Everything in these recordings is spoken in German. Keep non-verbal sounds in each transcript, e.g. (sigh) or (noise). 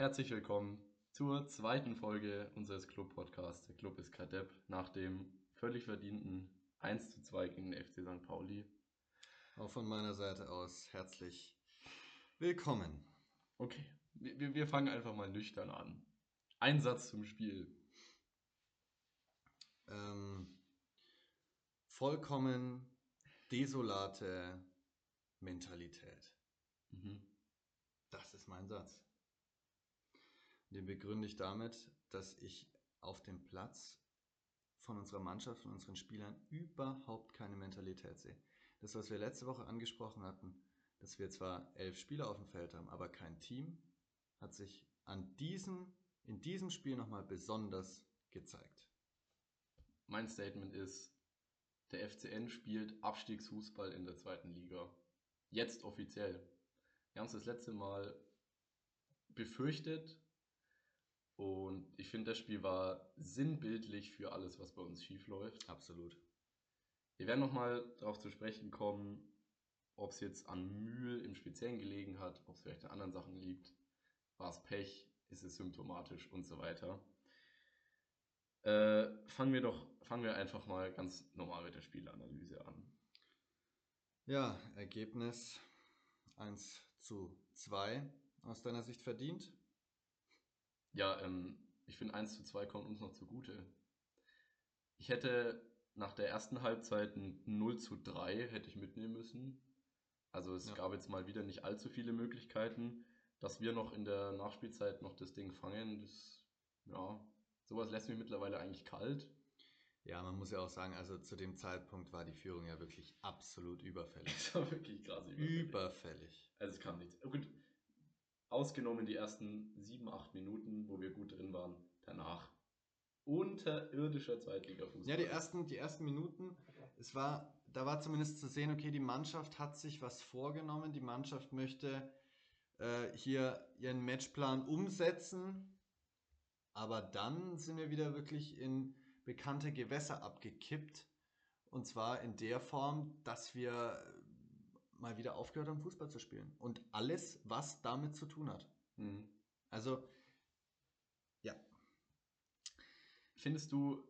Herzlich willkommen zur zweiten Folge unseres Club-Podcasts. Der Club ist Kadepp nach dem völlig verdienten 1 zu 2 gegen den FC St. Pauli. Auch von meiner Seite aus herzlich willkommen. Okay, wir, wir fangen einfach mal nüchtern an. Ein Satz zum Spiel. Ähm, vollkommen desolate Mentalität. Mhm. Das ist mein Satz. Den begründe ich damit, dass ich auf dem Platz von unserer Mannschaft, von unseren Spielern überhaupt keine Mentalität sehe. Das, was wir letzte Woche angesprochen hatten, dass wir zwar elf Spieler auf dem Feld haben, aber kein Team, hat sich an diesem, in diesem Spiel nochmal besonders gezeigt. Mein Statement ist, der FCN spielt Abstiegsfußball in der zweiten Liga. Jetzt offiziell. Wir haben es das letzte Mal befürchtet und ich finde, das Spiel war sinnbildlich für alles, was bei uns schief läuft. Absolut. Wir werden nochmal darauf zu sprechen kommen, ob es jetzt an Mühe im Speziellen gelegen hat, ob es vielleicht an anderen Sachen liegt. War es Pech? Ist es symptomatisch und so weiter. Äh, fangen wir doch, fangen wir einfach mal ganz normal mit der Spielanalyse an. Ja, Ergebnis 1 zu 2 aus deiner Sicht verdient? Ja, ähm, ich finde 1 zu 2 kommt uns noch zugute. Ich hätte nach der ersten Halbzeit ein 0 zu 3 hätte ich mitnehmen müssen. Also es Ja. gab jetzt mal wieder nicht allzu viele Möglichkeiten, dass wir noch in der Nachspielzeit noch das Ding fangen. Das, ja, sowas lässt mich mittlerweile eigentlich kalt. Ja, man muss ja auch sagen, also zu dem Zeitpunkt war die Führung ja wirklich absolut (laughs) überfällig. Das war wirklich krass. überfällig. Überfällig. Also es kam nichts. Gut, ausgenommen die ersten sieben, acht Minuten, wo wir gut drin waren. Danach unterirdischer Zweitliga-Fußball. Ja, die ersten, die ersten Minuten, es war, da war zumindest zu sehen, okay, die Mannschaft hat sich was vorgenommen, die Mannschaft möchte äh, hier ihren Matchplan umsetzen, aber dann sind wir wieder wirklich in bekannte Gewässer abgekippt und zwar in der Form, dass wir mal wieder aufgehört haben, Fußball zu spielen und alles, was damit zu tun hat. Mhm. Also, ja, Findest du,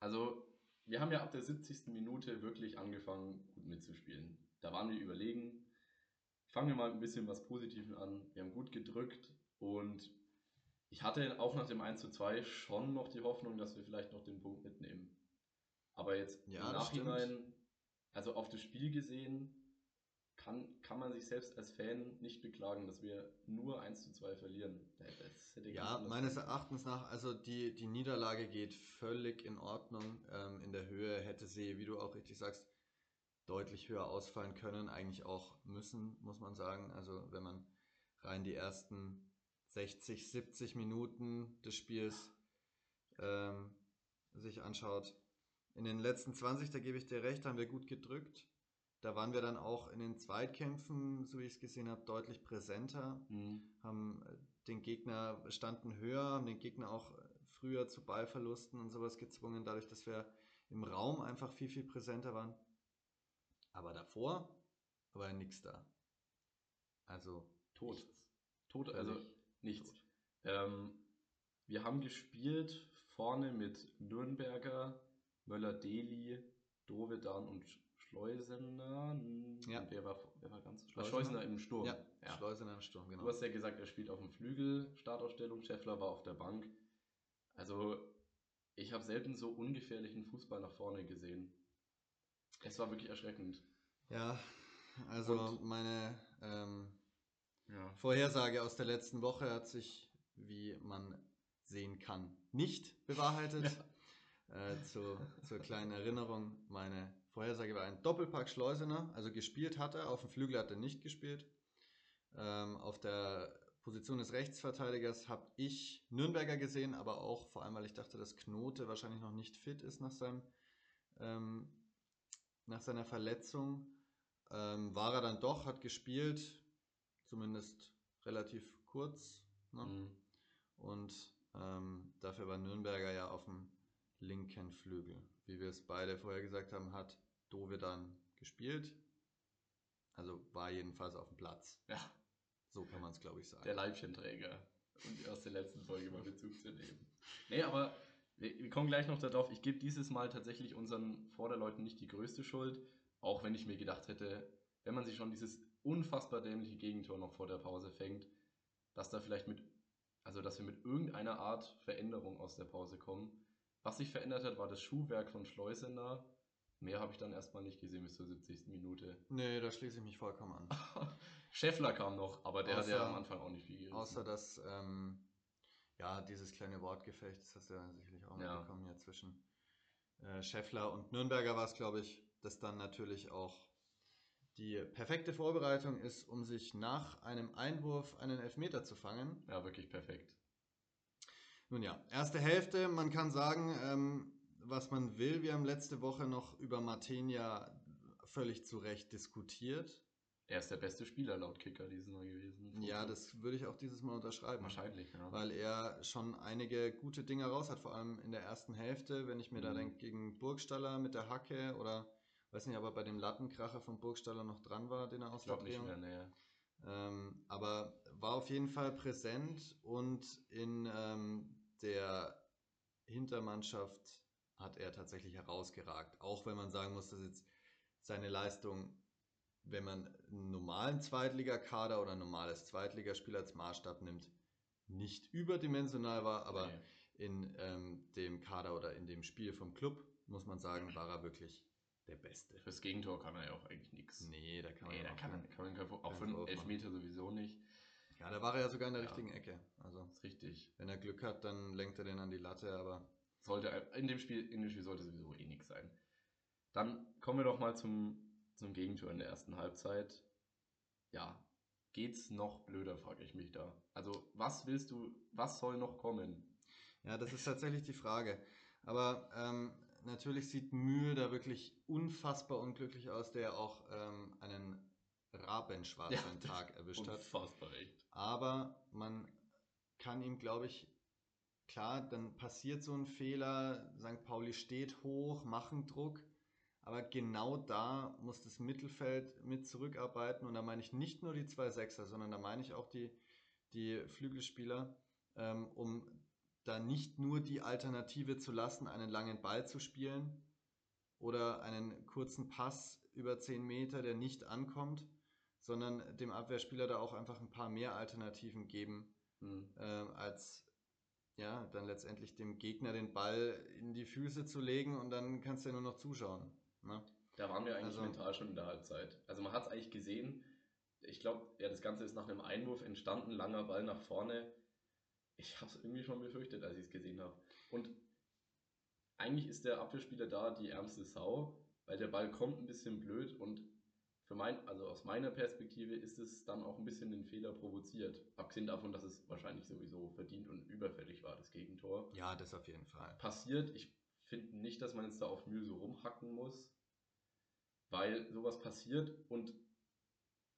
also wir haben ja ab der 70. Minute wirklich angefangen, gut mitzuspielen. Da waren wir überlegen. Fangen wir mal ein bisschen was Positives an. Wir haben gut gedrückt und ich hatte auch nach dem 1 zu 2 schon noch die Hoffnung, dass wir vielleicht noch den Punkt mitnehmen. Aber jetzt Ja, im Nachhinein, also auf das Spiel gesehen, kann, kann man sich selbst als Fan nicht beklagen, dass wir nur 1 zu 2 verlieren. Das hätte ganz Ja, meines Erachtens nach, also die, die Niederlage geht völlig in Ordnung. Ähm, in der Höhe hätte sie, wie du auch richtig sagst, deutlich höher ausfallen können, eigentlich auch müssen, muss man sagen. Also wenn man rein die ersten 60, 70 Minuten des Spiels ähm, sich anschaut. In den letzten 20, da gebe ich dir recht, haben wir gut gedrückt. Da waren wir dann auch in den Zweitkämpfen, so wie ich es gesehen habe, deutlich präsenter Mhm. haben äh, den Gegner, standen höher, haben den Gegner auch früher zu Ballverlusten und sowas gezwungen, dadurch, dass wir im Raum einfach viel, viel präsenter waren. Aber davor war ja nichts da. Also Tot. nichts. Tot, also nichts. tot. Ähm, wir haben gespielt vorne mit Nürnberger, Möller-Deli, Dovedan und Schleusener. Ja. Und wer war, wer war ganz? Schleusener. Schleusener im Sturm. Ja, Schleusener im Sturm, genau. Du hast ja gesagt, er spielt auf dem Flügel, Startausstellung, Scheffler war auf der Bank. Also, ich habe selten so ungefährlichen Fußball nach vorne gesehen. Es war wirklich erschreckend. Ja, also Und- meine ähm, Ja. Vorhersage aus der letzten Woche hat sich, wie man sehen kann, nicht bewahrheitet. Äh, zu, zur kleinen Erinnerung, meine Vorhersage war ein Doppelpack Schleusener, also gespielt hat er, auf dem Flügel hat er nicht gespielt. Ähm, auf der Position des Rechtsverteidigers habe ich Nürnberger gesehen, aber auch vor allem, weil ich dachte, dass Knote wahrscheinlich noch nicht fit ist nach seinem ähm, nach seiner Verletzung. Ähm, war er dann doch, hat gespielt, zumindest relativ kurz. Ne? Mhm. Und ähm, dafür war Nürnberger ja auf dem linken Flügel. Wie wir es beide vorher gesagt haben, hat Dove dann gespielt. Also war jedenfalls auf dem Platz. Ja. So kann man es, glaube ich, sagen. Der Leibchenträger. Um aus der letzten Folge mal Bezug zu nehmen. Nee, aber wir, wir kommen gleich noch darauf. Ich gebe dieses Mal tatsächlich unseren Vorderleuten nicht die größte Schuld. Auch wenn ich mir gedacht hätte, wenn man sich schon dieses unfassbar dämliche Gegentor noch vor der Pause fängt, dass da vielleicht mit, also dass wir mit irgendeiner Art Veränderung aus der Pause kommen. Was sich verändert hat, war das Schuhwerk von Schleusener. Mehr habe ich dann erstmal nicht gesehen bis zur 70. Minute. Nee, da schließe ich mich vollkommen an. (laughs) Scheffler kam noch, aber der Außer- hat ja am Anfang auch nicht viel gerissen. Außer dass, ähm, ja, dieses kleine Wortgefecht, das hast du ja sicherlich auch Ja. mitbekommen hier zwischen äh, Scheffler und Nürnberger war es, glaube ich, das dann natürlich auch die perfekte Vorbereitung ist, um sich nach einem Einwurf einen Elfmeter zu fangen. Ja, wirklich perfekt. Nun ja, erste Hälfte, man kann sagen, ähm, was man will. Wir haben letzte Woche noch über Martenia völlig zu Recht diskutiert. Er ist der beste Spieler laut Kicker dieses Mal gewesen. Ja, das würde ich auch dieses Mal unterschreiben. wahrscheinlich, ja. weil er schon einige gute Dinge raus hat, vor allem in der ersten Hälfte, wenn ich mir da Mhm. denke, gegen Burgstaller mit der Hacke oder weiß nicht, ob er bei dem Lattenkracher von Burgstaller noch dran war, den er aus Ich der glaube nicht Drehung. mehr, nee. Ähm, aber war auf jeden Fall präsent und in ähm, der Hintermannschaft hat er tatsächlich herausgeragt. Auch wenn man sagen muss, dass jetzt seine Leistung, wenn man einen normalen Zweitligakader oder ein normales Zweitligaspiel als Maßstab nimmt, nicht überdimensional war, aber Nee. in ähm, dem Kader oder in dem Spiel vom Club, muss man sagen, war er wirklich der Beste. Fürs Gegentor kann er ja auch eigentlich nichts. Nee, da kann man Nee, da auch kann keinen- man, kann man auch für einen Elfmeter sowieso nicht. Ja, da war er ja sogar in der Ja. richtigen Ecke. Also, richtig. wenn er Glück hat, dann lenkt er den an die Latte, aber Sollte, in dem Spiel, in dem Spiel sollte sowieso eh nichts sein. Dann kommen wir doch mal zum, zum Gegentor in der ersten Halbzeit. Ja, geht's noch blöder, frage ich mich da. Also, was willst du, was soll noch kommen? ja, das ist tatsächlich die Frage. Aber ähm, natürlich sieht Mühl da wirklich unfassbar unglücklich aus, der auch ähm, einen rabenschwarzen Ja, Tag erwischt hat. Unfassbar echt. Aber man kann ihm, glaube ich, klar, dann passiert so ein Fehler, St. Pauli steht hoch, machen Druck, aber genau da muss das Mittelfeld mit zurückarbeiten und da meine ich nicht nur die zwei Sechser, sondern da meine ich auch die, die Flügelspieler, ähm, um da nicht nur die Alternative zu lassen, einen langen Ball zu spielen oder einen kurzen Pass über 10 Meter, der nicht ankommt, sondern dem Abwehrspieler da auch einfach ein paar mehr Alternativen geben, Hm. äh, als ja, dann letztendlich dem Gegner den Ball in die Füße zu legen und dann kannst du ja nur noch zuschauen. Ne? Da waren wir eigentlich Also- mental schon in der Halbzeit. Also man hat es eigentlich gesehen. Ich glaube, ja, das Ganze ist nach einem Einwurf entstanden, langer Ball nach vorne. Ich habe es irgendwie schon befürchtet, als ich es gesehen habe. Und eigentlich ist der Abwehrspieler da die ärmste Sau, weil der Ball kommt ein bisschen blöd und für mein, also aus meiner Perspektive ist es dann auch ein bisschen den Fehler provoziert. Abgesehen davon, dass es wahrscheinlich sowieso verdient und überfällig war, das Gegentor Ja, das auf jeden Fall. passiert. Ich finde nicht, dass man jetzt da auf Mühe so rumhacken muss, weil sowas passiert und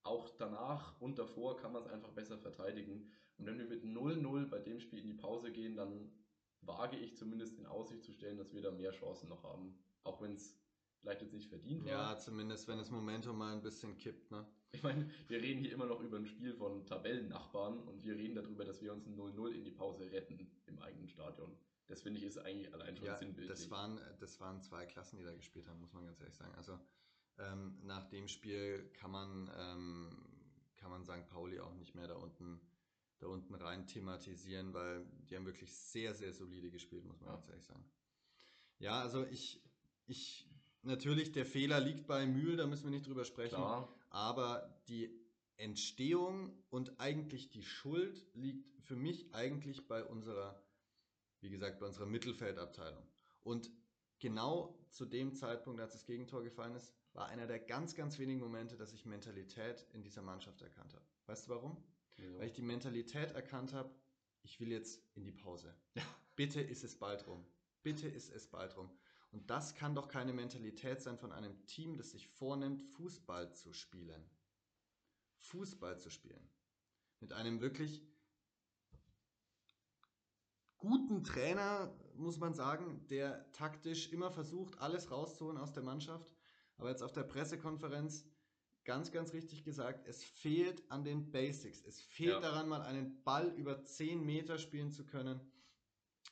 auch danach und davor kann man es einfach besser verteidigen. Und wenn wir mit 0-0 bei dem Spiel in die Pause gehen, dann wage ich zumindest in Aussicht zu stellen, dass wir da mehr Chancen noch haben. Auch wenn es vielleicht jetzt nicht verdient war. Ja, zumindest wenn das Momentum mal ein bisschen kippt. Ne? Ich meine, wir reden hier immer noch über ein Spiel von Tabellennachbarn und wir reden darüber, dass wir uns ein 0-0 in die Pause retten im eigenen Stadion. Das finde ich ist eigentlich allein schon Ja, sinnbildlich. das waren, das waren zwei Klassen, die da gespielt haben, muss man ganz ehrlich sagen. Also ähm, nach dem Spiel kann man, ähm, kann man St. Pauli auch nicht mehr da unten, da unten rein thematisieren, weil die haben wirklich sehr, sehr solide gespielt, muss man Ja. ganz ehrlich sagen. Ja, also ich, ich, natürlich, der Fehler liegt bei Mühl, da müssen wir nicht drüber sprechen. Klar, Aber die Entstehung und eigentlich die Schuld liegt für mich eigentlich bei unserer, wie gesagt, bei unserer Mittelfeldabteilung. Und genau zu dem Zeitpunkt, als das Gegentor gefallen ist, war einer der ganz, ganz wenigen Momente, dass ich Mentalität in dieser Mannschaft erkannt habe. Weißt du warum? Weil ich die Mentalität erkannt habe, ich will jetzt in die Pause. Ja. Bitte ist es bald rum. Bitte ist es bald rum. Und das kann doch keine Mentalität sein von einem Team, das sich vornimmt, Fußball zu spielen. Fußball zu spielen. Mit einem wirklich guten Trainer, muss man sagen, der taktisch immer versucht, alles rauszuholen aus der Mannschaft. Aber jetzt auf der Pressekonferenz ganz, ganz richtig gesagt, es fehlt an den Basics. Es fehlt Ja. daran, mal einen Ball über 10 Meter spielen zu können.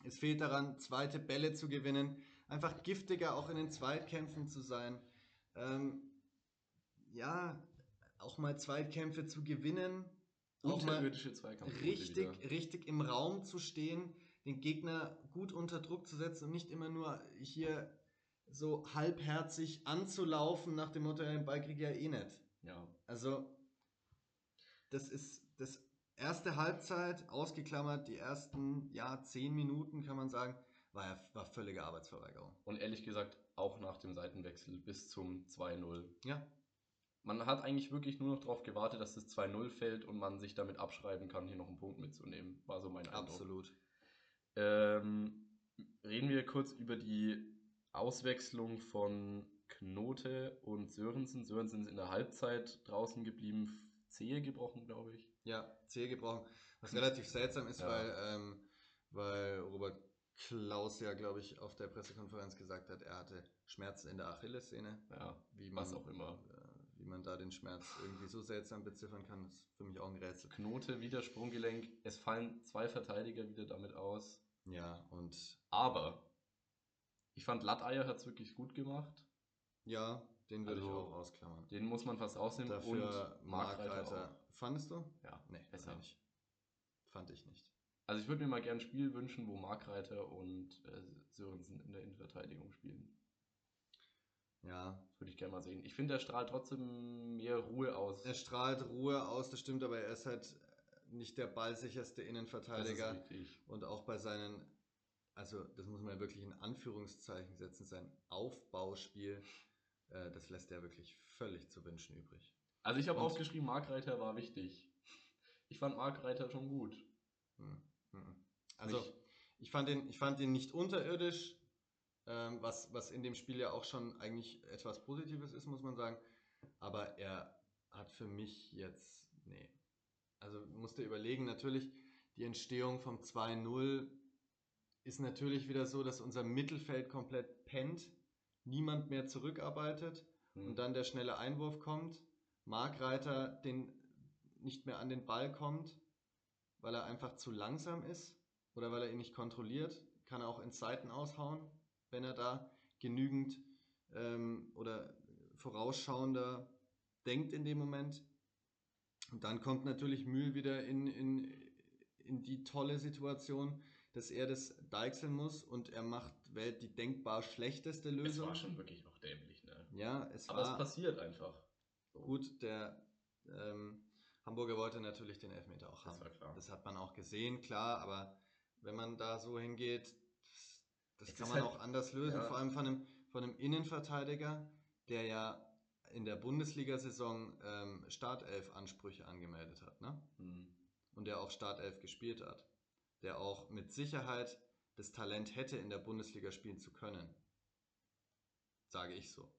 Es fehlt daran, zweite Bälle zu gewinnen. Einfach giftiger auch in den Zweitkämpfen zu sein. Ähm, ja, auch mal Zweitkämpfe zu gewinnen. Auch mal richtig, richtig im Raum zu stehen, den Gegner gut unter Druck zu setzen und nicht immer nur hier so halbherzig anzulaufen nach dem Motto, ja, den Ball krieg ich ja eh nicht. Ja. Also, das ist das erste Halbzeit, ausgeklammert, die ersten, ja, zehn Minuten, kann man sagen, war ja war völlige Arbeitsverweigerung. Und ehrlich gesagt, auch nach dem Seitenwechsel bis zum 2-0. Ja, Man hat eigentlich wirklich nur noch darauf gewartet, dass das 2-0 fällt und man sich damit abschreiben kann, hier noch einen Punkt mitzunehmen. War so mein Eindruck. absolut. Ähm, reden wir kurz über die Auswechslung von Knote und Sörensen. Sörensen ist in der Halbzeit draußen geblieben, Zehe gebrochen, glaube ich. Ja, Zehe gebrochen. Was relativ seltsam ist, Ja. weil, ähm, weil Robert Klaus ja, glaube ich, auf der Pressekonferenz gesagt hat, er hatte Schmerzen in der Achillessehne. Ja, Wie man, was auch immer. äh, wie man da den Schmerz irgendwie so seltsam beziffern kann, ist für mich auch ein Rätsel. Knote, wieder Sprunggelenk. Es fallen zwei Verteidiger wieder damit aus. Ja, und Aber ich fand Latteier hat es wirklich gut gemacht. ja, den würde ich Also, auch ausklammern. Den muss man fast rausnehmen. Dafür und Markreiter. Fandest du? Ja, Nee, besser. ich. Fand ich nicht. Also ich würde mir mal gerne ein Spiel wünschen, wo Markreiter und äh, Sörensen in der Innenverteidigung spielen. Ja, Das würde ich gerne mal sehen. Ich finde, er strahlt trotzdem mehr Ruhe aus. er strahlt Ruhe aus, das stimmt, aber er ist halt nicht der ballsicherste das Innenverteidiger. ist richtig. Und auch bei seinen, also das muss man ja wirklich in Anführungszeichen setzen, sein Aufbauspiel, äh, das lässt er wirklich völlig zu wünschen übrig. Also ich habe aufgeschrieben, Markreiter war wichtig. Ich fand Markreiter schon gut. Hm. Also Nicht- ich fand ihn, ich fand ihn nicht unterirdisch, ähm, was, was in dem Spiel ja auch schon eigentlich etwas Positives ist, muss man sagen. Aber er hat für mich jetzt, nee. Also musste überlegen, natürlich, die Entstehung vom 2-0 ist natürlich wieder so, dass unser Mittelfeld komplett pennt, niemand mehr zurückarbeitet Hm. und dann der schnelle Einwurf kommt, Markreiter den nicht mehr an den Ball kommt, weil er einfach zu langsam ist oder weil er ihn nicht kontrolliert, kann er auch in Seiten aushauen, wenn er da genügend ähm, oder vorausschauender denkt in dem Moment. Und dann kommt natürlich Mühl wieder in, in, in die tolle Situation, dass er das deichseln muss und er macht wählt die denkbar schlechteste es Lösung. war schon wirklich auch dämlich, ne? Ja, es Aber es war passiert einfach. Gut. Der ähm, Hamburger wollte natürlich den Elfmeter auch Das haben. klar. Das hat man auch gesehen, klar, aber wenn man da so hingeht, das, das Es kann man halt- auch anders lösen, ja. vor allem von einem, von einem Innenverteidiger, der ja in der Bundesliga-Saison ähm, Startelf-Ansprüche angemeldet hat, ne? Hm. Und der auch Startelf gespielt hat. Der auch mit Sicherheit das Talent hätte, in der Bundesliga spielen zu können. Sage ich so.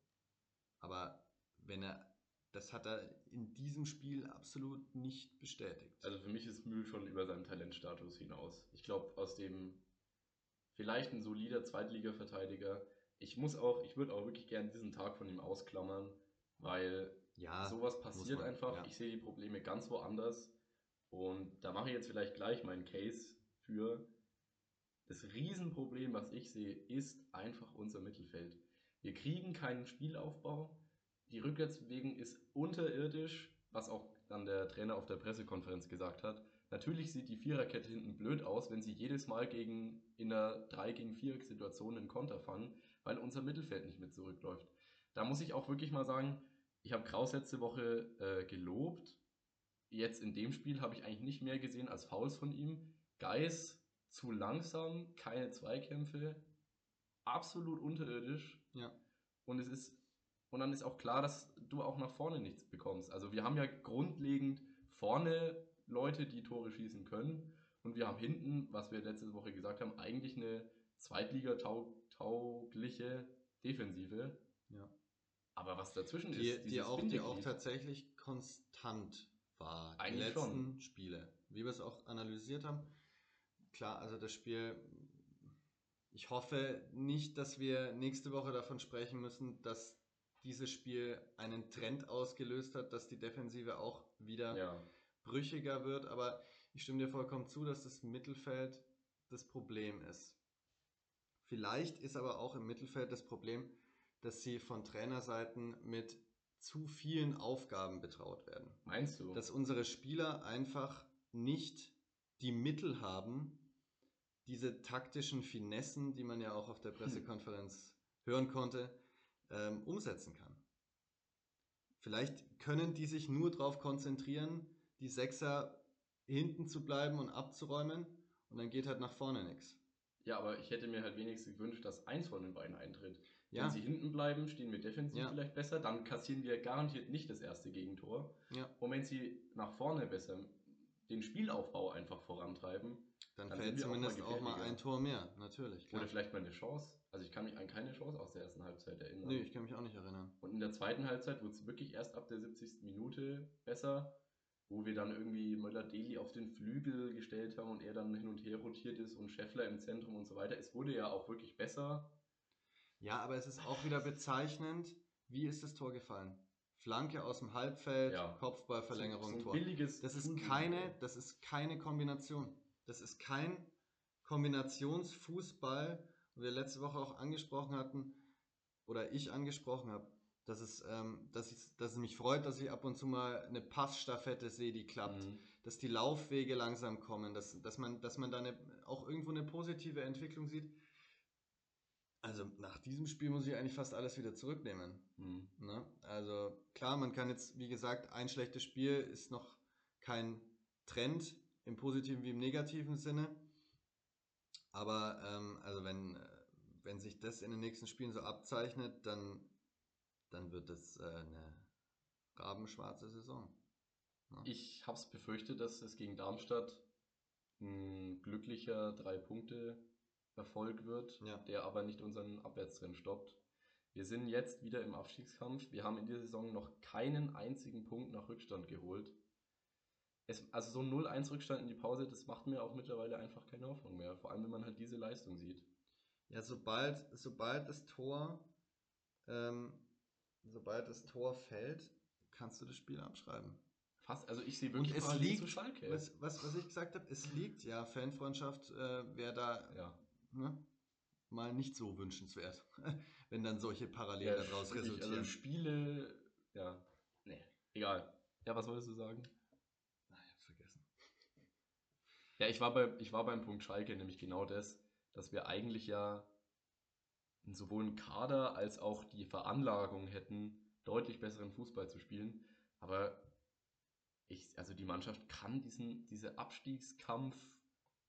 Aber wenn er, das hat er in diesem Spiel absolut nicht bestätigt. Also für mich ist Mühl schon über seinem Talentstatus hinaus. Ich glaube, aus dem vielleicht ein solider Zweitliga-Verteidiger. Ich muss auch, ich würde auch wirklich gerne diesen Tag von ihm ausklammern, weil ja, sowas passiert man, einfach. ja. Ich sehe die Probleme ganz woanders. Und da mache ich jetzt vielleicht gleich meinen Case für. Das Riesenproblem, was ich sehe, ist einfach unser Mittelfeld. Wir kriegen keinen Spielaufbau. Die Rückwärtsbewegung ist unterirdisch, was auch dann der Trainer auf der Pressekonferenz gesagt hat. Natürlich sieht die Viererkette hinten blöd aus, wenn sie jedes Mal gegen, in einer 3 gegen 4 Situation einen Konter fangen, weil unser Mittelfeld nicht mit zurückläuft. Da muss ich auch wirklich mal sagen, ich habe Kraus letzte Woche äh, gelobt. Jetzt in dem Spiel habe ich eigentlich nicht mehr gesehen als Fouls von ihm. Geis zu langsam, keine Zweikämpfe, absolut unterirdisch. Ja. Und es ist und dann ist auch klar, dass du auch nach vorne nichts bekommst. Also wir haben ja grundlegend vorne Leute, die Tore schießen können und wir haben hinten, was wir letzte Woche gesagt haben, eigentlich eine Zweitliga-taugliche Defensive. Ja. Aber was dazwischen die, ist, die, auch, die auch tatsächlich konstant war. Die Eigentlich letzten schon. Spiele. Wie wir es auch analysiert haben. Klar, also das Spiel. Ich hoffe nicht, dass wir nächste Woche davon sprechen müssen, dass dieses Spiel einen Trend ausgelöst hat, dass die Defensive auch wieder Ja. brüchiger wird. Aber ich stimme dir vollkommen zu, dass das Mittelfeld das Problem ist. Vielleicht ist aber auch im Mittelfeld das Problem, dass sie von Trainerseiten mit zu vielen Aufgaben betraut werden. Meinst du? Dass unsere Spieler einfach nicht die Mittel haben, diese taktischen Finessen, die man ja auch auf der Pressekonferenz hören konnte, ähm, umsetzen kann. Vielleicht können die sich nur darauf konzentrieren, die Sechser hinten zu bleiben und abzuräumen und dann geht halt nach vorne nichts. ja, aber ich hätte mir halt wenigstens gewünscht, dass eins von den beiden eintritt. Ja. Wenn sie hinten bleiben, stehen wir defensiv Ja. vielleicht besser, dann kassieren wir garantiert nicht das erste Gegentor. Ja. Und wenn sie nach vorne besser den Spielaufbau einfach vorantreiben, Dann, Dann fällt wir auch mal zumindest auch mal, ein Tor mehr, natürlich. Klar. oder vielleicht mal eine Chance. Also ich kann mich an keine Chance aus der ersten Halbzeit erinnern. Nee, ich kann mich auch nicht erinnern. Und in der zweiten Halbzeit wurde es wirklich erst ab der 70. Minute besser, wo wir dann irgendwie Möller-Deli auf den Flügel gestellt haben und er dann hin und her rotiert ist und Scheffler im Zentrum und so weiter. Es wurde ja auch wirklich besser. Ja, aber es ist auch wieder bezeichnend, wie ist das Tor gefallen? Flanke aus dem Halbfeld, Ja. Kopfballverlängerung, so, so Tor. billiges Das ist keine, das ist keine Kombination. Das ist kein Kombinationsfußball, wo wir letzte Woche auch angesprochen hatten, oder ich angesprochen habe, dass es, ähm, dass, ich, dass es mich freut, dass ich ab und zu mal eine Passstaffette sehe, die klappt, Mhm. dass die Laufwege langsam kommen, dass, dass man, dass man da eine, auch irgendwo eine positive Entwicklung sieht. Also nach diesem Spiel muss ich eigentlich fast alles wieder zurücknehmen. Mhm. Ne? Also klar, man kann jetzt, wie gesagt, ein schlechtes Spiel ist noch kein Trend im positiven wie im negativen Sinne. Aber ähm, also wenn, äh, wenn sich das in den nächsten Spielen so abzeichnet, dann, dann wird das äh, eine rabenschwarze Saison. Ne? Ich habe es befürchtet, dass es gegen Darmstadt ein glücklicher Drei-Punkte-Erfolg wird, Ja. der aber nicht unseren Abwärtstrend stoppt. Wir sind jetzt wieder im Abstiegskampf. Wir haben in dieser Saison noch keinen einzigen Punkt nach Rückstand geholt. Es, also so ein 0-1 Rückstand in die Pause, das macht mir auch mittlerweile einfach keine Hoffnung mehr. Vor allem, wenn man halt diese Leistung sieht. Ja, sobald, sobald das Tor, ähm, sobald das Tor fällt, kannst du das Spiel abschreiben. Fast, also ich sehe Und wirklich es liegt, zu Schalke. was, was, was ich gesagt habe, es liegt, ja, Fanfreundschaft äh, wäre da ja. ne, mal nicht so wünschenswert, (laughs) wenn dann solche Parallelen Ja, daraus wirklich, resultieren. Also Spiele, ja, nee, egal. Ja, was wolltest du sagen? Ah, ich hab's vergessen. Ja, ich war, bei, ich war beim Punkt Schalke nämlich genau das, dass wir eigentlich ja sowohl einen Kader als auch die Veranlagung hätten, deutlich besseren Fußball zu spielen. Aber ich, also die Mannschaft kann diesen, diese Abstiegskampf,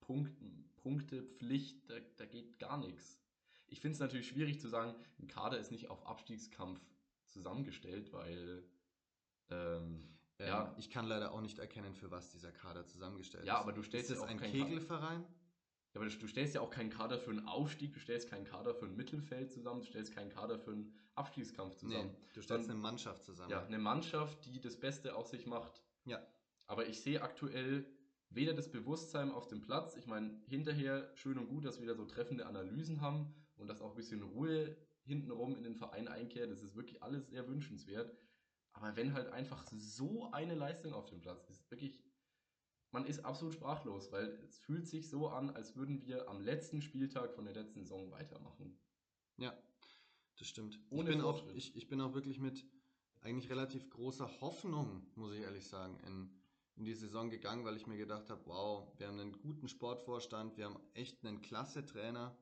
Punkten, Punkte, Pflicht, da, da geht gar nichts. Ich finde es natürlich schwierig zu sagen, ein Kader ist nicht auf Abstiegskampf zusammengestellt, weil ähm, Ähm, ja, Ich kann leider auch nicht erkennen, für was dieser Kader zusammengestellt Ja, ist. aber du stellst ist ja auch ein Kegelverein? Ja, aber du stellst ja auch keinen Kader für einen Aufstieg, du stellst keinen Kader für ein Mittelfeld zusammen, du stellst keinen Kader für einen Abstiegskampf zusammen. Nee, du stellst Dann- eine Mannschaft zusammen. Ja, eine Mannschaft, die das Beste aus sich macht. Ja. Aber ich sehe aktuell weder das Bewusstsein auf dem Platz, ich meine, hinterher schön und gut, dass wir da so treffende Analysen haben und dass auch ein bisschen Ruhe hintenrum in den Verein einkehrt, das ist wirklich alles sehr wünschenswert. Aber wenn halt einfach so eine Leistung auf dem Platz ist, wirklich, man ist absolut sprachlos, weil es fühlt sich so an, als würden wir am letzten Spieltag von der letzten Saison weitermachen. Ja, das stimmt. Ohne ich, bin auch, ich, ich bin auch wirklich mit eigentlich relativ großer Hoffnung, muss ich ehrlich sagen, in, in die Saison gegangen, weil ich mir gedacht habe, wow, wir haben einen guten Sportvorstand, wir haben echt einen klasse Trainer.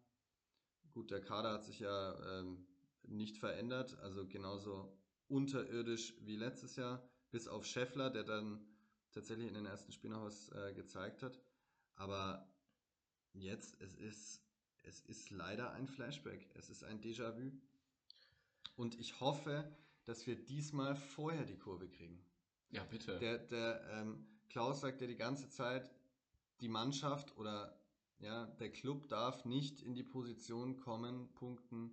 Gut, der Kader hat sich ja ähm, nicht verändert, also genauso unterirdisch wie letztes Jahr, bis auf Scheffler, der dann tatsächlich in den ersten Spielen noch was äh, gezeigt hat. Aber jetzt, es ist, es ist leider ein Flashback, es ist ein Déjà-vu. Und ich hoffe, dass wir diesmal vorher die Kurve kriegen. Ja, bitte. Der, der ähm, Klaus sagt ja die ganze Zeit, die Mannschaft oder ja, der Club darf nicht in die Position kommen, punkten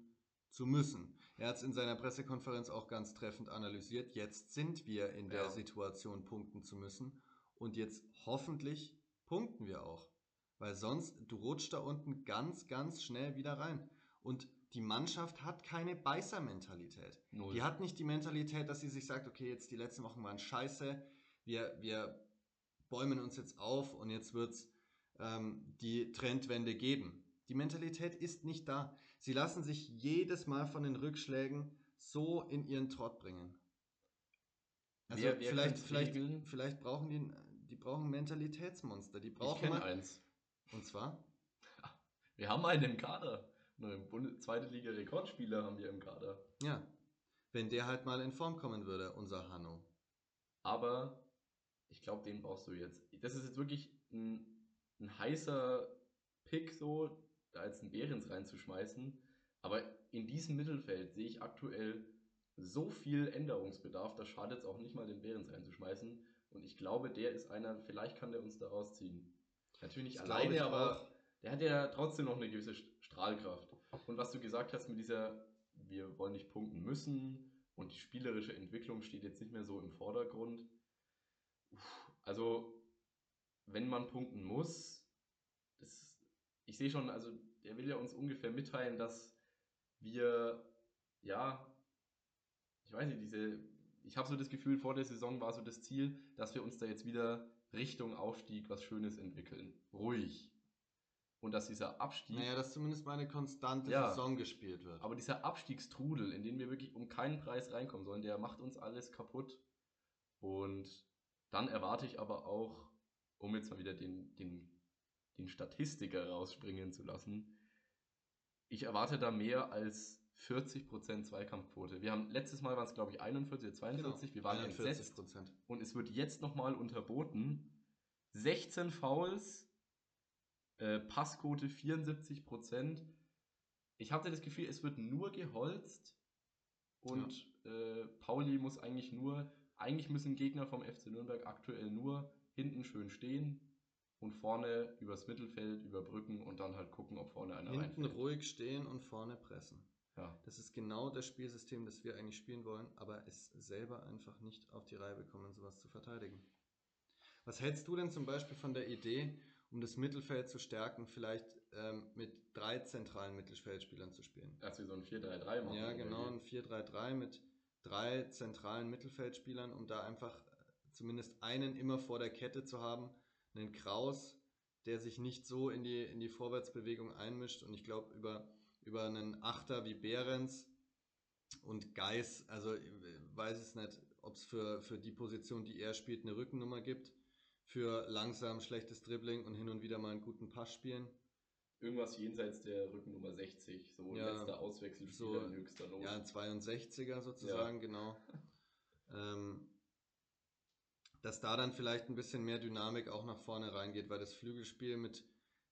zu müssen. Er hat es in seiner Pressekonferenz auch ganz treffend analysiert. Jetzt sind wir in der Ja. Situation, punkten zu müssen. Und jetzt hoffentlich punkten wir auch. Weil sonst, du rutschst da unten ganz, ganz schnell wieder rein. Und die Mannschaft hat keine Beißermentalität. Die hat nicht die Mentalität, dass sie sich sagt, okay, jetzt die letzten Wochen waren scheiße, wir, wir bäumen uns jetzt auf und jetzt wird's ähm, die Trendwende geben. Die Mentalität ist nicht da. Sie lassen sich jedes Mal von den Rückschlägen so in ihren Trott bringen. Also Wer- wer vielleicht, vielleicht, regeln? vielleicht brauchen die, die brauchen Mentalitätsmonster. Die ich brauchen kenne mal, eins. und zwar (laughs) Wir haben einen im Kader. Einen Bundes zweite Liga Rekordspieler haben wir im Kader. Ja, wenn der halt mal in Form kommen würde, unser Hanno. Aber ich glaube, den brauchst du jetzt. Das ist jetzt wirklich ein, ein heißer Pick, so, da jetzt einen Behrens reinzuschmeißen. Aber in diesem Mittelfeld sehe ich aktuell so viel Änderungsbedarf, da schadet es auch nicht mal, den Behrens reinzuschmeißen. Und ich glaube, der ist einer, vielleicht kann der uns da rausziehen. Natürlich nicht Das alleine, aber der hat ja trotzdem noch eine gewisse St- Strahlkraft. Und was du gesagt hast mit dieser, wir wollen nicht punkten müssen und die spielerische Entwicklung steht jetzt nicht mehr so im Vordergrund. Uff, Also, wenn man punkten muss, das, ich sehe schon, also der will ja uns ungefähr mitteilen, dass wir, ja, ich weiß nicht, diese, ich habe so das Gefühl, vor der Saison war so das Ziel, dass wir uns da jetzt wieder Richtung Aufstieg was Schönes entwickeln. Ruhig. Und dass dieser Abstieg, Naja, dass zumindest mal eine konstante Ja. Saison gespielt wird. aber dieser Abstiegstrudel, in den wir wirklich um keinen Preis reinkommen sollen, der macht uns alles kaputt. Und dann erwarte ich aber auch, um jetzt mal wieder den, den, den Statistiker rausspringen zu lassen, ich erwarte da mehr als 40% Zweikampfquote. Wir haben letztes Mal waren es glaube ich 41 oder 42, wir waren entsetzt Prozent. und es wird jetzt nochmal unterboten. 16 Fouls, äh, Passquote 74%. Ich hatte das Gefühl, es wird nur geholzt und äh, Pauli muss eigentlich nur, eigentlich müssen Gegner vom FC Nürnberg aktuell nur hinten schön stehen und vorne übers Mittelfeld überbrücken und dann halt gucken, ob vorne einer Hinten reinfällt. ruhig stehen und vorne pressen. Ja. Das ist genau das Spielsystem, das wir eigentlich spielen wollen, aber es selber einfach nicht auf die Reihe bekommen, sowas zu verteidigen. Was hältst du denn zum Beispiel von der Idee, um das Mittelfeld zu stärken, vielleicht ähm, mit drei zentralen Mittelfeldspielern zu spielen? Dass wir so ein 4-3-3 machen. Ja, genau, ein 4-3-3 mit drei zentralen Mittelfeldspielern, um da einfach äh, zumindest einen immer vor der Kette zu haben. Einen Kraus, der sich nicht so in die, in die Vorwärtsbewegung einmischt. Und ich glaube, über, über einen Achter wie Behrens und Geis, also ich weiß es nicht, ob es für, für die Position, die er spielt, eine Rückennummer gibt. Für langsam schlechtes Dribbling und hin und wieder mal einen guten Pass spielen. Irgendwas jenseits der Rückennummer 60, so Ja, letzter Auswechselspieler so, in höchster Not. Ja, ein 62er sozusagen, genau. (laughs) Ähm, dass da dann vielleicht ein bisschen mehr Dynamik auch nach vorne reingeht, weil das Flügelspiel mit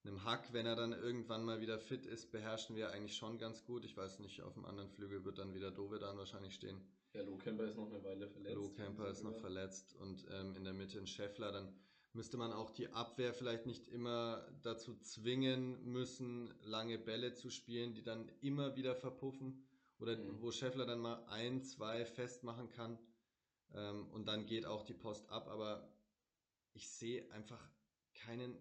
einem Hack, wenn er dann irgendwann mal wieder fit ist, beherrschen wir eigentlich schon ganz gut. Ich weiß nicht, auf dem anderen Flügel wird dann wieder Dovedan wahrscheinlich stehen. Ja, Lohkemper ist noch eine Weile verletzt. Low Camper ist noch verletzt und ähm, in der Mitte ein Scheffler. Dann müsste man auch die Abwehr vielleicht nicht immer dazu zwingen müssen, lange Bälle zu spielen, die dann immer wieder verpuffen oder Mhm. wo Scheffler dann mal ein, zwei festmachen kann ähm, und dann geht auch die Post ab. Aber ich sehe einfach keinen.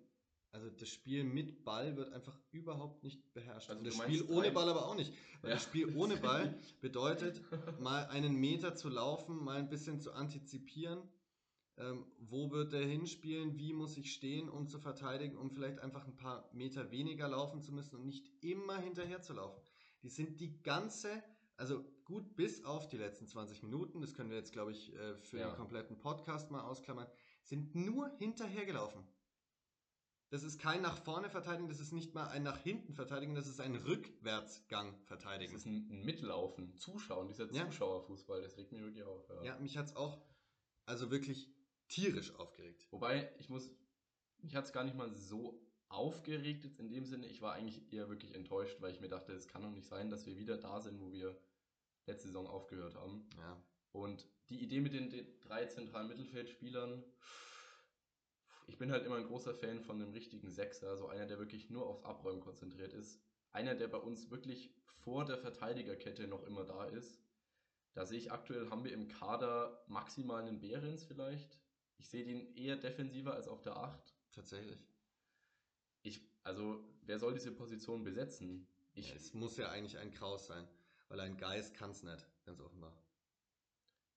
Also das Spiel mit Ball wird einfach überhaupt nicht beherrscht. Also und das Spiel ohne Ball aber auch nicht. Weil Ja. das Spiel ohne Ball (laughs) bedeutet, mal einen Meter zu laufen, mal ein bisschen zu antizipieren. Ähm, wo wird der hinspielen? Wie muss ich stehen, um zu verteidigen, um vielleicht einfach ein paar Meter weniger laufen zu müssen und nicht immer hinterher zu laufen? Die sind die ganze, also gut bis auf die letzten 20 Minuten, das können wir jetzt, glaube ich, äh, für Ja. den kompletten Podcast mal ausklammern, sind nur hinterhergelaufen. Das ist kein nach vorne verteidigen, das ist nicht mal ein nach hinten verteidigen, das ist ein Rückwärtsgang Das verteidigen. ist ein, ein Mitlaufen, Zuschauen, dieser Ja. Zuschauerfußball, das regt mich wirklich auf. Ja, mich hat's auch also wirklich tierisch aufgeregt. Wobei, ich muss, mich hat es gar nicht mal so aufgeregt jetzt in dem Sinne. Ich war eigentlich eher wirklich enttäuscht, weil ich mir dachte, es kann doch nicht sein, dass wir wieder da sind, wo wir letzte Saison aufgehört haben. Ja. Und die Idee mit den de- drei zentralen Mittelfeldspielern, ich bin halt immer ein großer Fan von einem richtigen Sechser, so einer, der wirklich nur aufs Abräumen konzentriert ist. Einer, der bei uns wirklich vor der Verteidigerkette noch immer da ist. Da sehe ich aktuell, haben wir im Kader maximal einen Behrens vielleicht. Ich sehe den eher defensiver als auf der 8. Tatsächlich. Ich, also, wer soll diese Position besetzen? Ich, Ja, es muss ja eigentlich ein Kraus sein, weil ein Geist kann es nicht, ganz offenbar.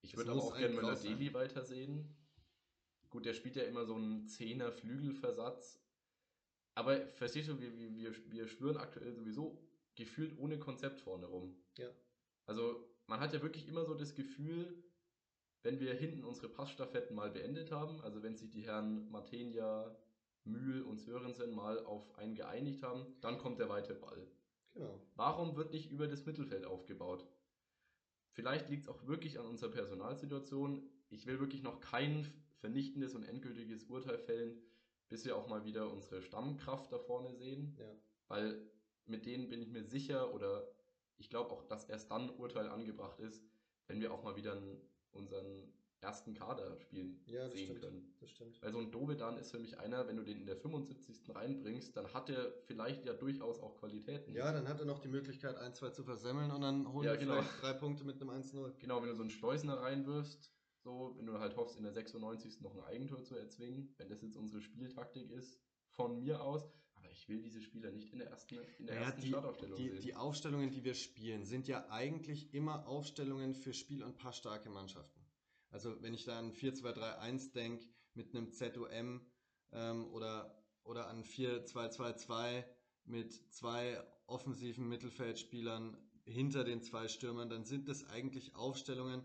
ich würde aber auch gerne Möller Kraus sein. Deli weitersehen. Gut, der spielt ja immer so einen Zehner Flügelversatz. Aber verstehst du, wir, wir, wir, schwören aktuell sowieso gefühlt ohne Konzept vorne rum. Ja. Also man hat ja wirklich immer so das Gefühl, wenn wir hinten unsere Passstaffetten mal beendet haben, also wenn sich die Herren Matenja, Mühl und Sörensen mal auf einen geeinigt haben, dann kommt der weite Ball. Genau. Warum wird nicht über das Mittelfeld aufgebaut? Vielleicht liegt es auch wirklich an unserer Personalsituation. Ich will wirklich noch kein vernichtendes und endgültiges Urteil fällen, bis wir auch mal wieder unsere Stammkraft da vorne sehen. Ja. Weil mit denen bin ich mir sicher oder ich glaube auch, dass erst dann Urteil angebracht ist, wenn wir auch mal wieder unseren ersten Kader spielen Ja, sehen stimmt. können. Das stimmt. Weil so ein Dovedan ist für mich einer, wenn du den in der 75. reinbringst, dann hat er vielleicht ja durchaus auch Qualitäten. Ja, dann hat er noch die Möglichkeit, ein, zwei zu versemmeln und dann holen Ja, wir genau. vielleicht drei Punkte mit einem 1-0. Genau, wenn du so einen Schleusener reinwirfst, so, wenn du halt hoffst, in der 96. noch ein Eigentor zu erzwingen, wenn das jetzt unsere Spieltaktik ist, von mir aus. Aber ich will diese Spieler nicht in der ersten, in der Ja, ersten die, Startaufstellung die, sehen. die Aufstellungen, die wir spielen, sind ja eigentlich immer Aufstellungen für spiel- und passstarke Mannschaften. Also wenn ich da an 4-2-3-1 denke mit einem ZOM ähm, oder, oder an 4-2-2-2 mit zwei offensiven Mittelfeldspielern hinter den zwei Stürmern, dann sind das eigentlich Aufstellungen,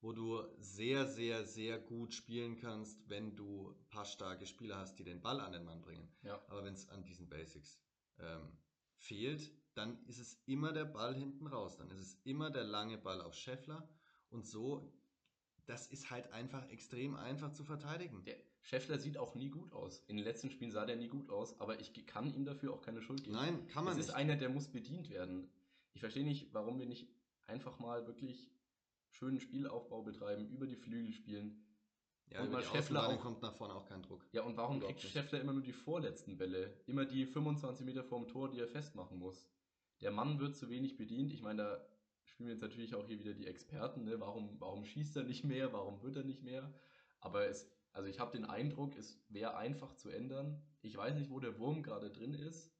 wo du sehr, sehr, sehr gut spielen kannst, wenn du passstarke Spieler hast, die den Ball an den Mann bringen. ja. Aber wenn es an diesen Basics ähm, fehlt, dann ist es immer der Ball hinten raus. Dann ist es immer der lange Ball auf Scheffler. Und so, das ist halt einfach extrem einfach zu verteidigen. Der Scheffler sieht auch nie gut aus. In den letzten Spielen sah der nie gut aus, aber ich kann ihm dafür auch keine Schuld geben. Nein, kann man es nicht. ist einer, der muss bedient werden. Ich verstehe nicht, warum wir nicht einfach mal wirklich schönen Spielaufbau betreiben, über die Flügel spielen. ja, und über Scheffler auch- kommt nach vorne auch kein Druck. Ja, und warum kriegt. Scheffler immer nur die vorletzten Bälle? Immer die 25 Meter vorm Tor, die er festmachen muss. Der Mann wird zu wenig bedient. Ich meine, da spielen jetzt natürlich auch hier wieder die Experten. Ne? Warum, warum schießt er nicht mehr? Warum wird er nicht mehr? Aber es, also ich habe den Eindruck, es wäre einfach zu ändern. Ich weiß nicht, wo der Wurm gerade drin ist.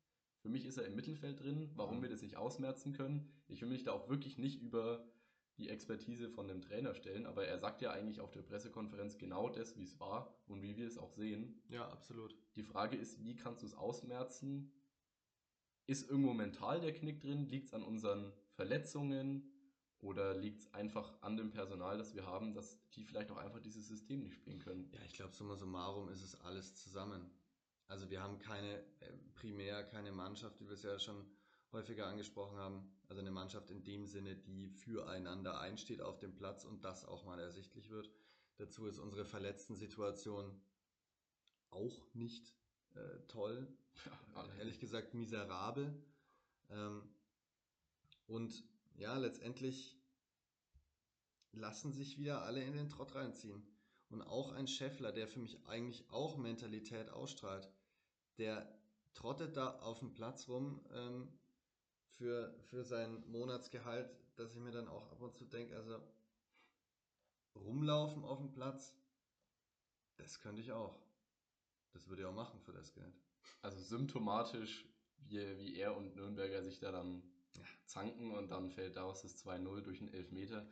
Für mich ist er im Mittelfeld drin. Warum Mhm. wir das nicht ausmerzen können? Ich will mich da auch wirklich nicht über die Expertise von dem Trainer stellen, aber er sagt ja eigentlich auf der Pressekonferenz genau das, wie es war und wie wir es auch sehen. Ja, absolut. Die Frage ist, wie kannst du es ausmerzen? Ist irgendwo mental der Knick drin? Liegt es an unseren Verletzungen? Oder liegt es einfach an dem Personal, das wir haben, dass die vielleicht auch einfach dieses System nicht spielen können? Ja, ich glaube, summa summarum ist es alles zusammen. Also wir haben keine, äh, primär keine Mannschaft, wie wir es ja schon häufiger angesprochen haben. Also eine Mannschaft in dem Sinne, die füreinander einsteht auf dem Platz und das auch mal ersichtlich wird. Dazu ist unsere Verletzten-Situation auch nicht äh, toll. Äh, ehrlich gesagt miserabel. Ähm, und ja, letztendlich lassen sich wieder alle in den Trott reinziehen. Und auch ein Scheffler, der für mich eigentlich auch Mentalität ausstrahlt, der trottet da auf dem Platz rum ähm, für, für sein Monatsgehalt, dass ich mir dann auch ab und zu denke, also rumlaufen auf dem Platz, das könnte ich auch. Das würde ich auch machen für das Geld. Also symptomatisch, wie, wie er und Nürnberger sich da dann. Zanken und dann fällt daraus das 2-0 durch einen Elfmeter.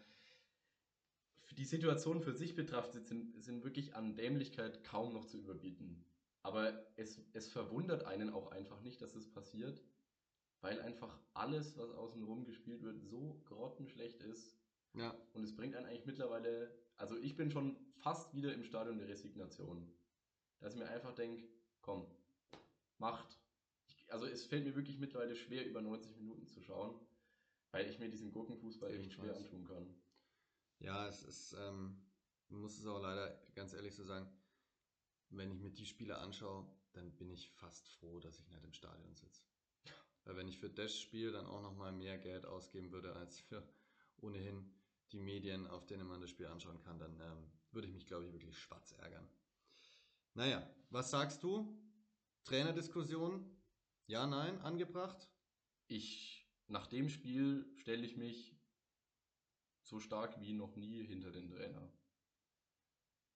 Die Situation für sich betrachtet sind, sind wirklich an Dämlichkeit kaum noch zu überbieten. Aber es, es verwundert einen auch einfach nicht, dass es passiert, weil einfach alles, was außenrum gespielt wird, so grottenschlecht ist. Ja, Und es bringt einen eigentlich mittlerweile, also ich bin schon fast wieder im Stadion der Resignation. Dass ich mir einfach denke, komm, macht. Also es fällt mir wirklich mittlerweile schwer, über 90 Minuten zu schauen, weil ich mir diesen Gurkenfußball echt schwer Ebenfalls. antun kann. Ja, es ist, ähm, muss es auch leider ganz ehrlich so sagen, wenn ich mir die Spiele anschaue, dann bin ich fast froh, dass ich nicht im Stadion sitze. Weil wenn ich für das Spiel dann auch nochmal mehr Geld ausgeben würde, als für ohnehin die Medien, auf denen man das Spiel anschauen kann, dann ähm, würde ich mich, glaube ich, wirklich schwarz ärgern. Naja, was sagst du? Trainerdiskussion? Ja, nein, angebracht? Ich, nach dem Spiel stelle ich mich so stark wie noch nie hinter den Trainer.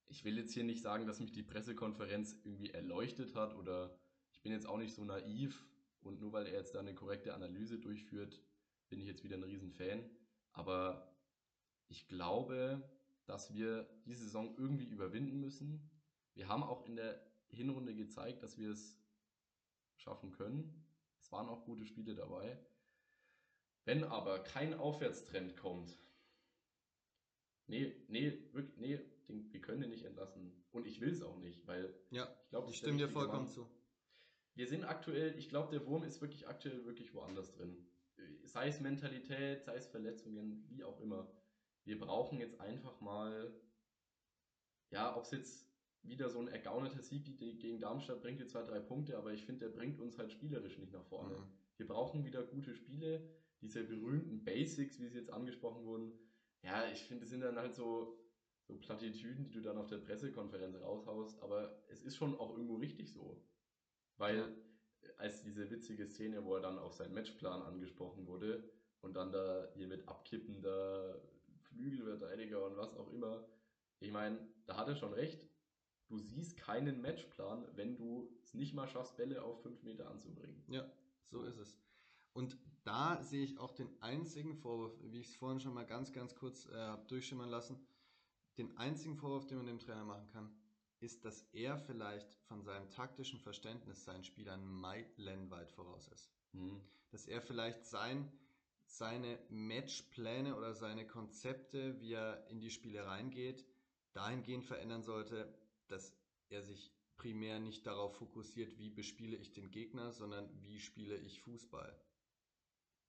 Ich will jetzt hier nicht sagen, dass mich die Pressekonferenz irgendwie erleuchtet hat oder ich bin jetzt auch nicht so naiv, Und nur weil er jetzt da eine korrekte Analyse durchführt, bin ich jetzt wieder ein Riesenfan. Aber ich glaube, dass wir diese Saison irgendwie überwinden müssen. Wir haben auch in der Hinrunde gezeigt, dass wir es schaffen können. Es waren auch gute Spiele dabei. Wenn aber kein Aufwärtstrend kommt, nee, nee, wirklich, nee, den, wir können den nicht entlassen. Und ich will es auch nicht, weil Ja, ich glaube, ich stimme dir vollkommen Mann. zu. Wir sind aktuell, ich glaube, der Wurm ist wirklich aktuell wirklich woanders drin. Sei es Mentalität, sei es Verletzungen, wie auch immer. Wir brauchen jetzt einfach mal, ja, ob es jetzt wieder so ein ergaunerter Sieg gegen Darmstadt bringt, jetzt zwei, drei Punkte, aber ich finde, der bringt uns halt spielerisch nicht nach vorne. Mhm. Wir brauchen wieder gute Spiele, diese berühmten Basics, wie sie jetzt angesprochen wurden. Ja, ich finde, es sind dann halt so, so Plattitüden, die du dann auf der Pressekonferenz raushaust, aber es ist schon auch irgendwo richtig so. Weil als diese witzige Szene, wo er dann auf seinen Matchplan angesprochen wurde und dann da hier mit abkippender Flügelverteidiger und was auch immer, ich meine, da hat er schon recht. Du siehst keinen Matchplan, wenn du es nicht mal schaffst, Bälle auf fünf Meter anzubringen. Ja, so ist es. Und da sehe ich auch den einzigen Vorwurf, wie ich es vorhin schon mal ganz, ganz kurz äh, hab durchschimmern lassen, den einzigen Vorwurf, den man dem Trainer machen kann, ist, dass er vielleicht von seinem taktischen Verständnis seinen Spielern meilenweit voraus ist. Dass er vielleicht sein, seine Matchpläne oder seine Konzepte, wie er in die Spiele reingeht, dahingehend verändern sollte, dass er sich primär nicht darauf fokussiert, wie bespiele ich den Gegner, sondern wie spiele ich Fußball.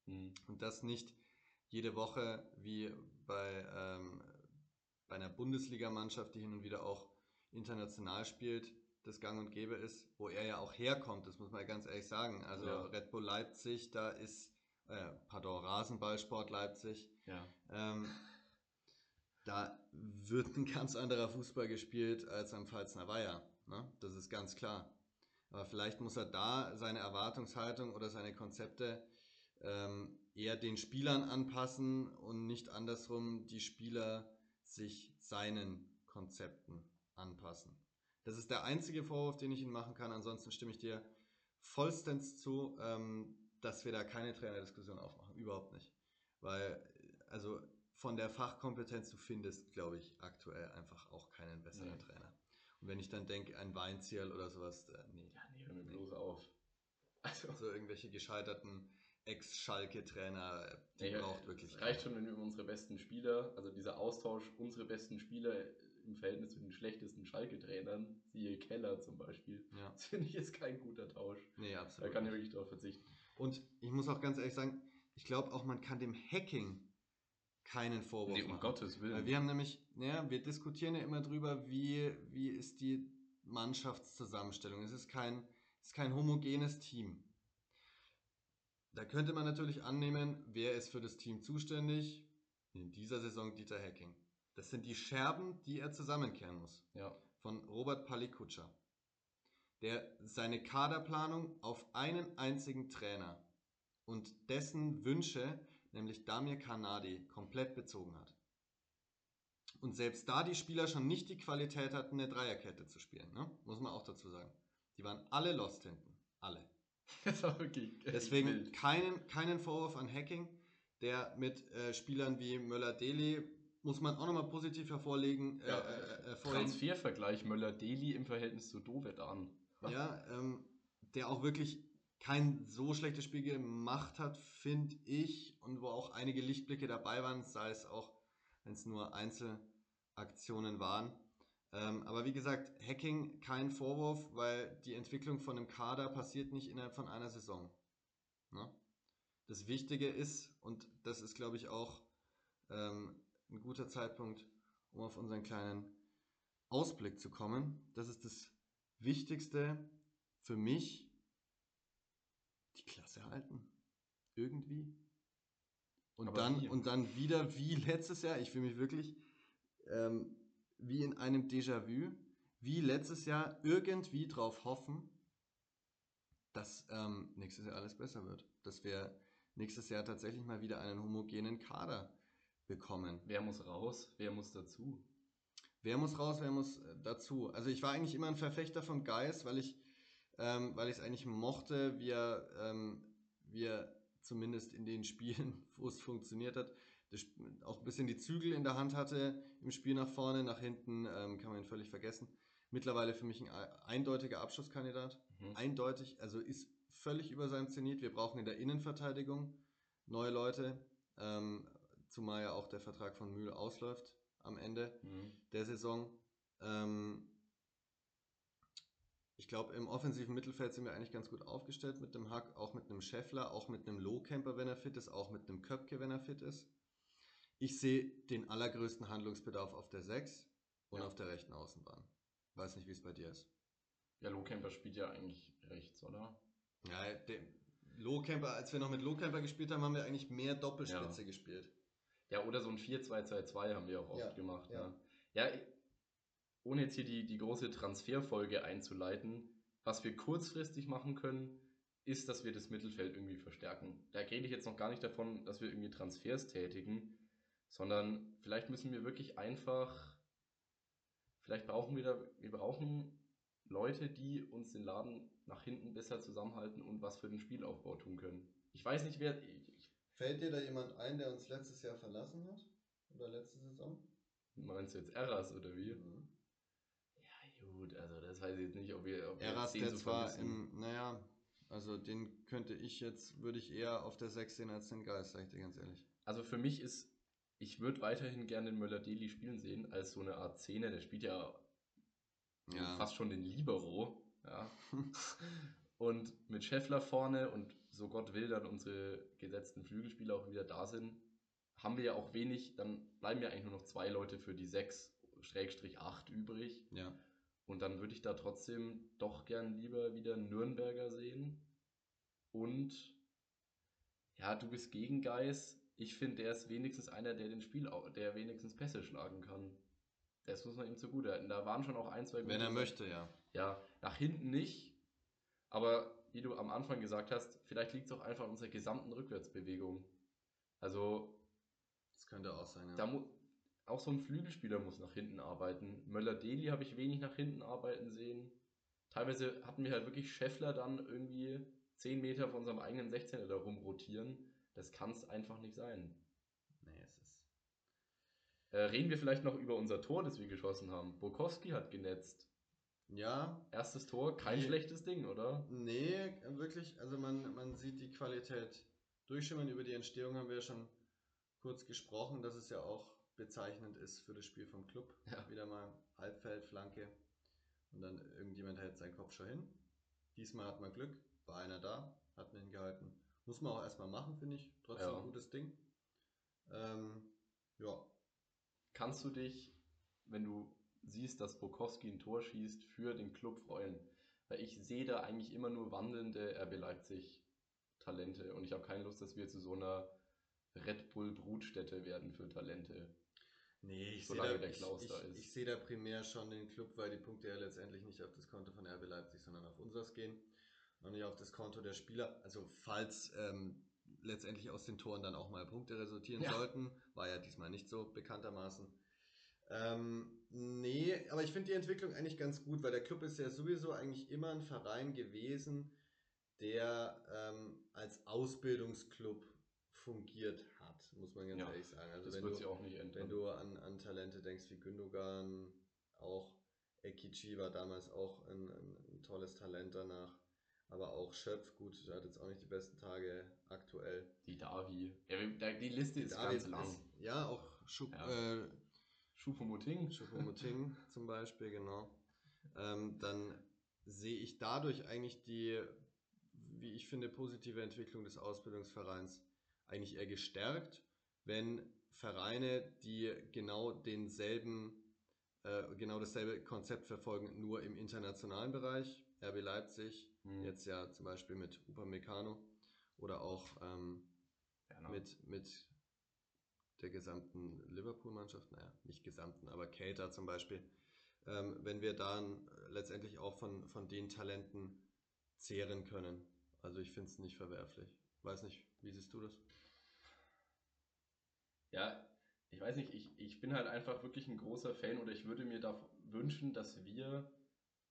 Mhm. Und das nicht jede Woche wie bei, ähm, bei einer Bundesligamannschaft, die hin und wieder auch international spielt, das Gang und Gäbe ist, wo er ja auch herkommt, das muss man ja ganz ehrlich sagen. Also Ja. Red Bull Leipzig, da ist, äh, pardon, Rasenballsport Leipzig, Ja. ähm, da wird ein ganz anderer Fußball gespielt als am Pfalzner Weiher. Ne? Das ist ganz klar. Aber vielleicht muss er da seine Erwartungshaltung oder seine Konzepte ähm, eher den Spielern anpassen und nicht andersrum die Spieler sich seinen Konzepten anpassen. Das ist der einzige Vorwurf, den ich Ihnen machen kann. Ansonsten stimme ich dir vollstens zu, ähm, dass wir da keine Trainerdiskussion aufmachen. Überhaupt nicht. Weil, also von der Fachkompetenz, du findest, glaube ich, aktuell einfach auch keinen besseren Nee. Trainer. Und wenn ich dann denke, ein Weinzierl oder sowas, äh, nee. Ja, nee, hör mir bloß auf. Also, So irgendwelche gescheiterten Ex-Schalke-Trainer, äh, die nee, braucht wirklich Es reicht schon, wenn wir über unsere besten Spieler, also dieser Austausch, unsere besten Spieler im Verhältnis zu den schlechtesten Schalke-Trainern, siehe Keller zum Beispiel, Ja, das (laughs) finde ich jetzt kein guter Tausch. nee, Da absolut. kann ich wirklich darauf verzichten. Und ich muss auch ganz ehrlich sagen, ich glaube auch, man kann dem Hacking keinen Vorwurf Nee, um machen. Gottes Willen. Weil wir haben nämlich, ja, wir diskutieren ja immer drüber, wie, wie ist die Mannschaftszusammenstellung. Es ist kein, es ist kein homogenes Team. Da könnte man natürlich annehmen, wer ist für das Team zuständig? In dieser Saison Dieter Hacking. Das sind die Scherben, die er zusammenkehren muss. ja. Von Robert Palikutscher. Der seine Kaderplanung auf einen einzigen Trainer und dessen Wünsche, nämlich Damir Kanadi, komplett bezogen hat. Und selbst da die Spieler schon nicht die Qualität hatten, eine Dreierkette zu spielen, ne? muss man auch dazu sagen. Die waren alle lost hinten. Alle. (laughs) Das war wirklich Deswegen wild. keinen, keinen Vorwurf an Hacking, der mit äh, Spielern wie Möller-Deli, muss man auch nochmal positiv hervorlegen, äh, Ja, äh, hervorheben. Transfervergleich Möller-Deli im Verhältnis zu Dovedan. Ja, ähm, der auch wirklich kein so schlechtes Spiel gemacht hat, finde ich, und wo auch einige Lichtblicke dabei waren, sei es auch, wenn es nur Einzelaktionen waren. Ähm, aber wie gesagt, Hacking kein Vorwurf, weil die Entwicklung von einem Kader passiert nicht innerhalb von einer Saison. Ne? Das Wichtige ist, und das ist, glaube ich, auch ähm, ein guter Zeitpunkt, um auf unseren kleinen Ausblick zu kommen. Das ist das Wichtigste für mich, die Klasse halten. Irgendwie. Und Aber dann, wie? und dann wieder wie (laughs) letztes Jahr, ich fühle mich wirklich ähm, wie in einem Déjà-vu, wie letztes Jahr irgendwie drauf hoffen, dass ähm, nächstes Jahr alles besser wird. Dass wir nächstes Jahr tatsächlich mal wieder einen homogenen Kader bekommen. Wer muss raus? Wer muss dazu? Wer muss raus, wer muss äh, dazu? Also ich war eigentlich immer ein Verfechter von Geist, weil ich ähm, weil ich es eigentlich mochte, wie er, ähm, wie er zumindest in den Spielen, (laughs) wo es funktioniert hat, auch ein bisschen die Zügel in der Hand hatte im Spiel nach vorne, nach hinten ähm, kann man ihn völlig vergessen. Mittlerweile für mich ein eindeutiger Abschlusskandidat. Mhm. Eindeutig, also ist völlig über seinem Zenit. Wir brauchen in der Innenverteidigung neue Leute, ähm, zumal ja auch der Vertrag von Mühl ausläuft am Ende mhm. der Saison. Ähm, ich glaube, im offensiven Mittelfeld sind wir eigentlich ganz gut aufgestellt mit dem Hack, auch mit einem Scheffler, auch mit einem Lowcamper, wenn er fit ist, auch mit einem Köpke, wenn er fit ist. Ich sehe den allergrößten Handlungsbedarf auf der 6 und ja. auf der rechten Außenbahn. Weiß nicht, wie es bei dir ist. Ja, Lowcamper spielt ja eigentlich rechts, oder? Ja, der Lowcamper, als wir noch mit Lowcamper gespielt haben, haben wir eigentlich mehr Doppelspitze ja. gespielt. Ja, oder so ein 4-2-2-2 haben wir auch oft ja. gemacht. Ja. Ne? ja, ohne jetzt hier die, die große Transferfolge einzuleiten, was wir kurzfristig machen können, ist, dass wir das Mittelfeld irgendwie verstärken. Da rede ich jetzt noch gar nicht davon, dass wir irgendwie Transfers tätigen, sondern vielleicht müssen wir wirklich einfach, vielleicht brauchen wir da, wir brauchen Leute, die uns den Laden nach hinten besser zusammenhalten und was für den Spielaufbau tun können. Ich weiß nicht, wer. Ich, Fällt dir da jemand ein, der uns letztes Jahr verlassen hat? Oder letzte Saison? Meinst du jetzt Eras oder wie? Mhm. Gut, also das weiß ich jetzt nicht, ob wir. Ob Eras, der so zwar im, naja, also den könnte ich jetzt, würde ich eher auf der 6 sehen als den Geist, sag ich dir ganz ehrlich. Also für mich ist, ich würde weiterhin gerne den Möller-Deli spielen sehen, als so eine Art Zehner, der spielt ja ja. fast schon den Libero. Ja. (laughs) und mit Scheffler vorne und so Gott will dann unsere gesetzten Flügelspieler auch wieder da sind, haben wir ja auch wenig, dann bleiben ja eigentlich nur noch zwei Leute für die 6 Schrägstrich 8 übrig. Ja. Und dann würde ich da trotzdem doch gern lieber wieder Nürnberger sehen. Und ja, du bist gegen Geis. Ich finde, der ist wenigstens einer, der den Spiel, der wenigstens Pässe schlagen kann. Das muss man ihm zugutehalten. Da waren schon auch ein, zwei Wenn er möchte, ja. Ja, nach hinten nicht. Aber wie du am Anfang gesagt hast, vielleicht liegt es auch einfach an unserer gesamten Rückwärtsbewegung. Also. Das könnte auch sein, ja. Da mu auch so ein Flügelspieler muss nach hinten arbeiten. Möller-Deli habe ich wenig nach hinten arbeiten sehen. Teilweise hatten wir halt wirklich Scheffler dann irgendwie 10 Meter von unserem eigenen 16er da rumrotieren. Das kann es einfach nicht sein. Äh, reden wir vielleicht noch über unser Tor, das wir geschossen haben. Bukowski hat genetzt. Ja. Erstes Tor, kein nee. schlechtes Ding, oder? Nee, wirklich. Also man, man sieht die Qualität durchschimmern. Über die Entstehung haben wir ja schon kurz gesprochen, dass es ja auch bezeichnend ist für das Spiel vom Club. Ja. Wieder mal Halbfeld, Flanke und dann irgendjemand hält seinen Kopf schon hin. Diesmal hat man Glück, war einer da, hat ihn hingehalten. Muss man auch erstmal machen, finde ich. Trotzdem ja. ein gutes Ding. Ähm, ja, Kannst du dich, wenn du siehst, dass Bukowski ein Tor schießt, für den Club freuen? Weil ich sehe da eigentlich immer nur wandelnde RB Leipzig Talente und ich habe keine Lust, dass wir zu so einer Red Bull Brutstätte werden für Talente. Nee, ich sehe da, ich, ich, ich seh da primär schon den Club, weil die Punkte ja letztendlich nicht auf das Konto von RB Leipzig, sondern auf unseres gehen und nicht auf das Konto der Spieler. Also falls ähm, letztendlich aus den Toren dann auch mal Punkte resultieren ja. sollten. War ja diesmal nicht so, bekanntermaßen. Ähm, nee, aber ich finde die Entwicklung eigentlich ganz gut, weil der Club ist ja sowieso eigentlich immer ein Verein gewesen, der ähm, als Ausbildungsclub fungiert muss man ganz ja, ehrlich sagen. Also das wird sich auch nicht ändern. Wenn du an, an Talente denkst wie Gündogan, auch Ekichi war damals auch ein, ein, ein tolles Talent danach. Aber auch Schöpf, gut, der hat jetzt auch nicht die besten Tage aktuell. Die Davi. Ja, die Liste die ist Davi ganz lang. Ist, ja, auch Schub, ja. äh, Schupomoting. Schupomoting (laughs) zum Beispiel, genau. Ähm, dann sehe ich dadurch eigentlich die, wie ich finde, positive Entwicklung des Ausbildungsvereins eigentlich eher gestärkt, wenn Vereine, die genau denselben, äh, genau dasselbe Konzept verfolgen, nur im internationalen Bereich, RB Leipzig, Mhm. Jetzt ja zum Beispiel mit Upamecano oder auch ähm, ja, mit, mit der gesamten Liverpool-Mannschaft, naja, nicht gesamten, aber Cater zum Beispiel. Ähm, wenn wir dann letztendlich auch von, von den Talenten zehren können. Also ich finde es nicht verwerflich. Weiß nicht, wie siehst du das? Ja, ich weiß nicht, ich, ich bin halt einfach wirklich ein großer Fan oder ich würde mir da wünschen, dass wir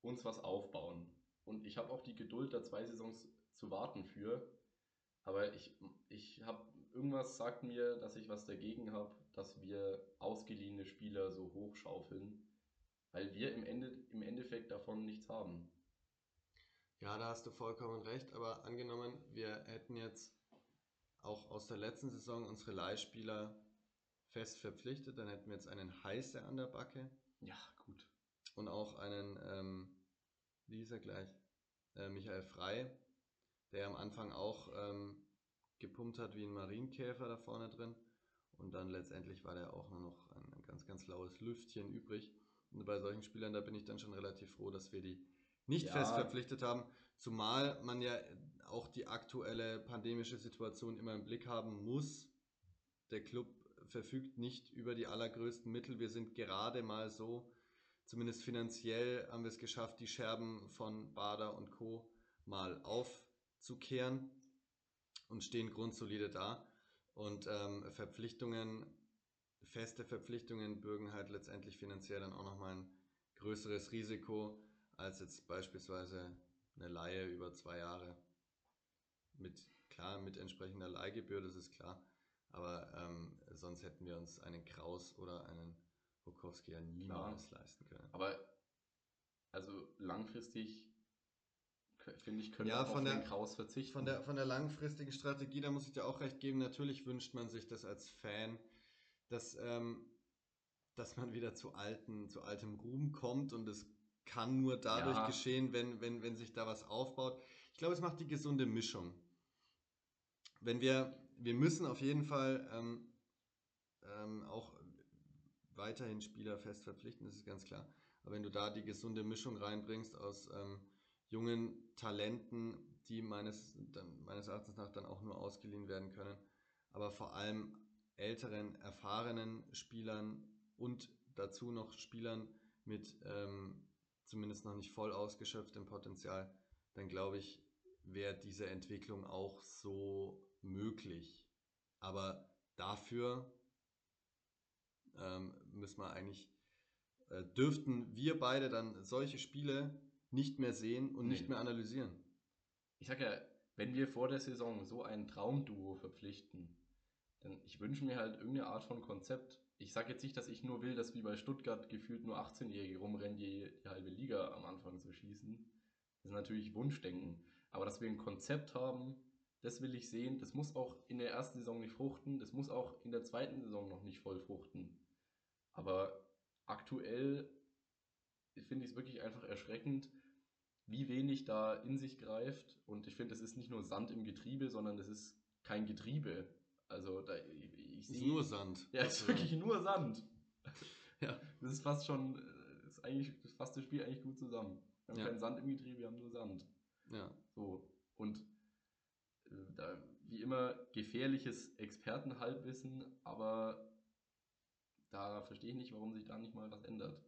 uns was aufbauen. Und ich habe auch die Geduld, da zwei Saisons zu warten für. Aber ich, ich habe irgendwas sagt mir, dass ich was dagegen habe, dass wir ausgeliehene Spieler so hochschaufeln, weil wir im, Ende, im Endeffekt davon nichts haben. Ja, da hast du vollkommen recht, aber angenommen, wir hätten jetzt auch aus der letzten Saison unsere Leihspieler fest verpflichtet, dann hätten wir jetzt einen Heiße an der Backe. Ja, gut. Und auch einen, ähm, wie hieß er gleich? Äh, Michael Frei, der am Anfang auch ähm, gepumpt hat wie ein Marienkäfer da vorne drin. Und dann letztendlich war der auch nur noch ein, ein ganz, ganz laues Lüftchen übrig. Und bei solchen Spielern, da bin ich dann schon relativ froh, dass wir die nicht ja. fest verpflichtet haben. Zumal man ja auch die aktuelle pandemische Situation immer im Blick haben muss. Der Club verfügt nicht über die allergrößten Mittel. Wir sind gerade mal so, zumindest finanziell haben wir es geschafft, die Scherben von Bader und Co. mal aufzukehren und stehen grundsolide da. Und ähm, Verpflichtungen, feste Verpflichtungen bürgen halt letztendlich finanziell dann auch nochmal ein größeres Risiko als jetzt beispielsweise eine Laie über zwei Jahre. Mit, klar, mit entsprechender Leihgebühr, das ist klar. Aber ähm, sonst hätten wir uns einen Kraus oder einen Bukowski ja niemals klar. leisten können. Aber also langfristig finde ich, können ja, wir auf der, den Kraus verzichten. Von der, von der langfristigen Strategie, da muss ich dir auch recht geben. Natürlich wünscht man sich das als Fan, dass, ähm, dass man wieder zu alten, zu altem Ruhm kommt und es kann nur dadurch ja. geschehen, wenn, wenn, wenn sich da was aufbaut. Ich glaube, es macht die gesunde Mischung. Wenn wir, wir müssen auf jeden Fall ähm, ähm, auch weiterhin Spieler fest verpflichten, das ist ganz klar. Aber wenn du da die gesunde Mischung reinbringst aus ähm, jungen Talenten, die meines, dann, meines Erachtens nach dann auch nur ausgeliehen werden können, aber vor allem älteren, erfahrenen Spielern und dazu noch Spielern mit ähm, zumindest noch nicht voll ausgeschöpft im Potenzial, dann glaube ich, wäre diese Entwicklung auch so möglich. Aber dafür ähm, müssen wir eigentlich, äh, dürften wir beide dann solche Spiele nicht mehr sehen und nee. nicht mehr analysieren. Ich sage ja, wenn wir vor der Saison so ein Traumduo verpflichten, dann ich wünsche mir halt irgendeine Art von Konzept, ich sage jetzt nicht, dass ich nur will, dass wie bei Stuttgart gefühlt nur 18-Jährige rumrennen, die, die halbe Liga am Anfang zu schießen. Das ist natürlich Wunschdenken. Aber dass wir ein Konzept haben, das will ich sehen. Das muss auch in der ersten Saison nicht fruchten. Das muss auch in der zweiten Saison noch nicht voll fruchten. Aber aktuell finde ich es wirklich einfach erschreckend, wie wenig da in sich greift. Und ich finde, es ist nicht nur Sand im Getriebe, sondern es ist kein Getriebe. Also da, ich sehe. nur Sand. Ja, es ist wirklich nur Sand. ja. Das ist fast schon, äh, ist eigentlich, das fasst das Spiel eigentlich gut zusammen. Wir haben ja. keinen Sand im Getriebe, wir haben nur Sand. Ja. So. Und da, wie immer, gefährliches Expertenhalbwissen, aber da verstehe ich nicht, warum sich da nicht mal was ändert.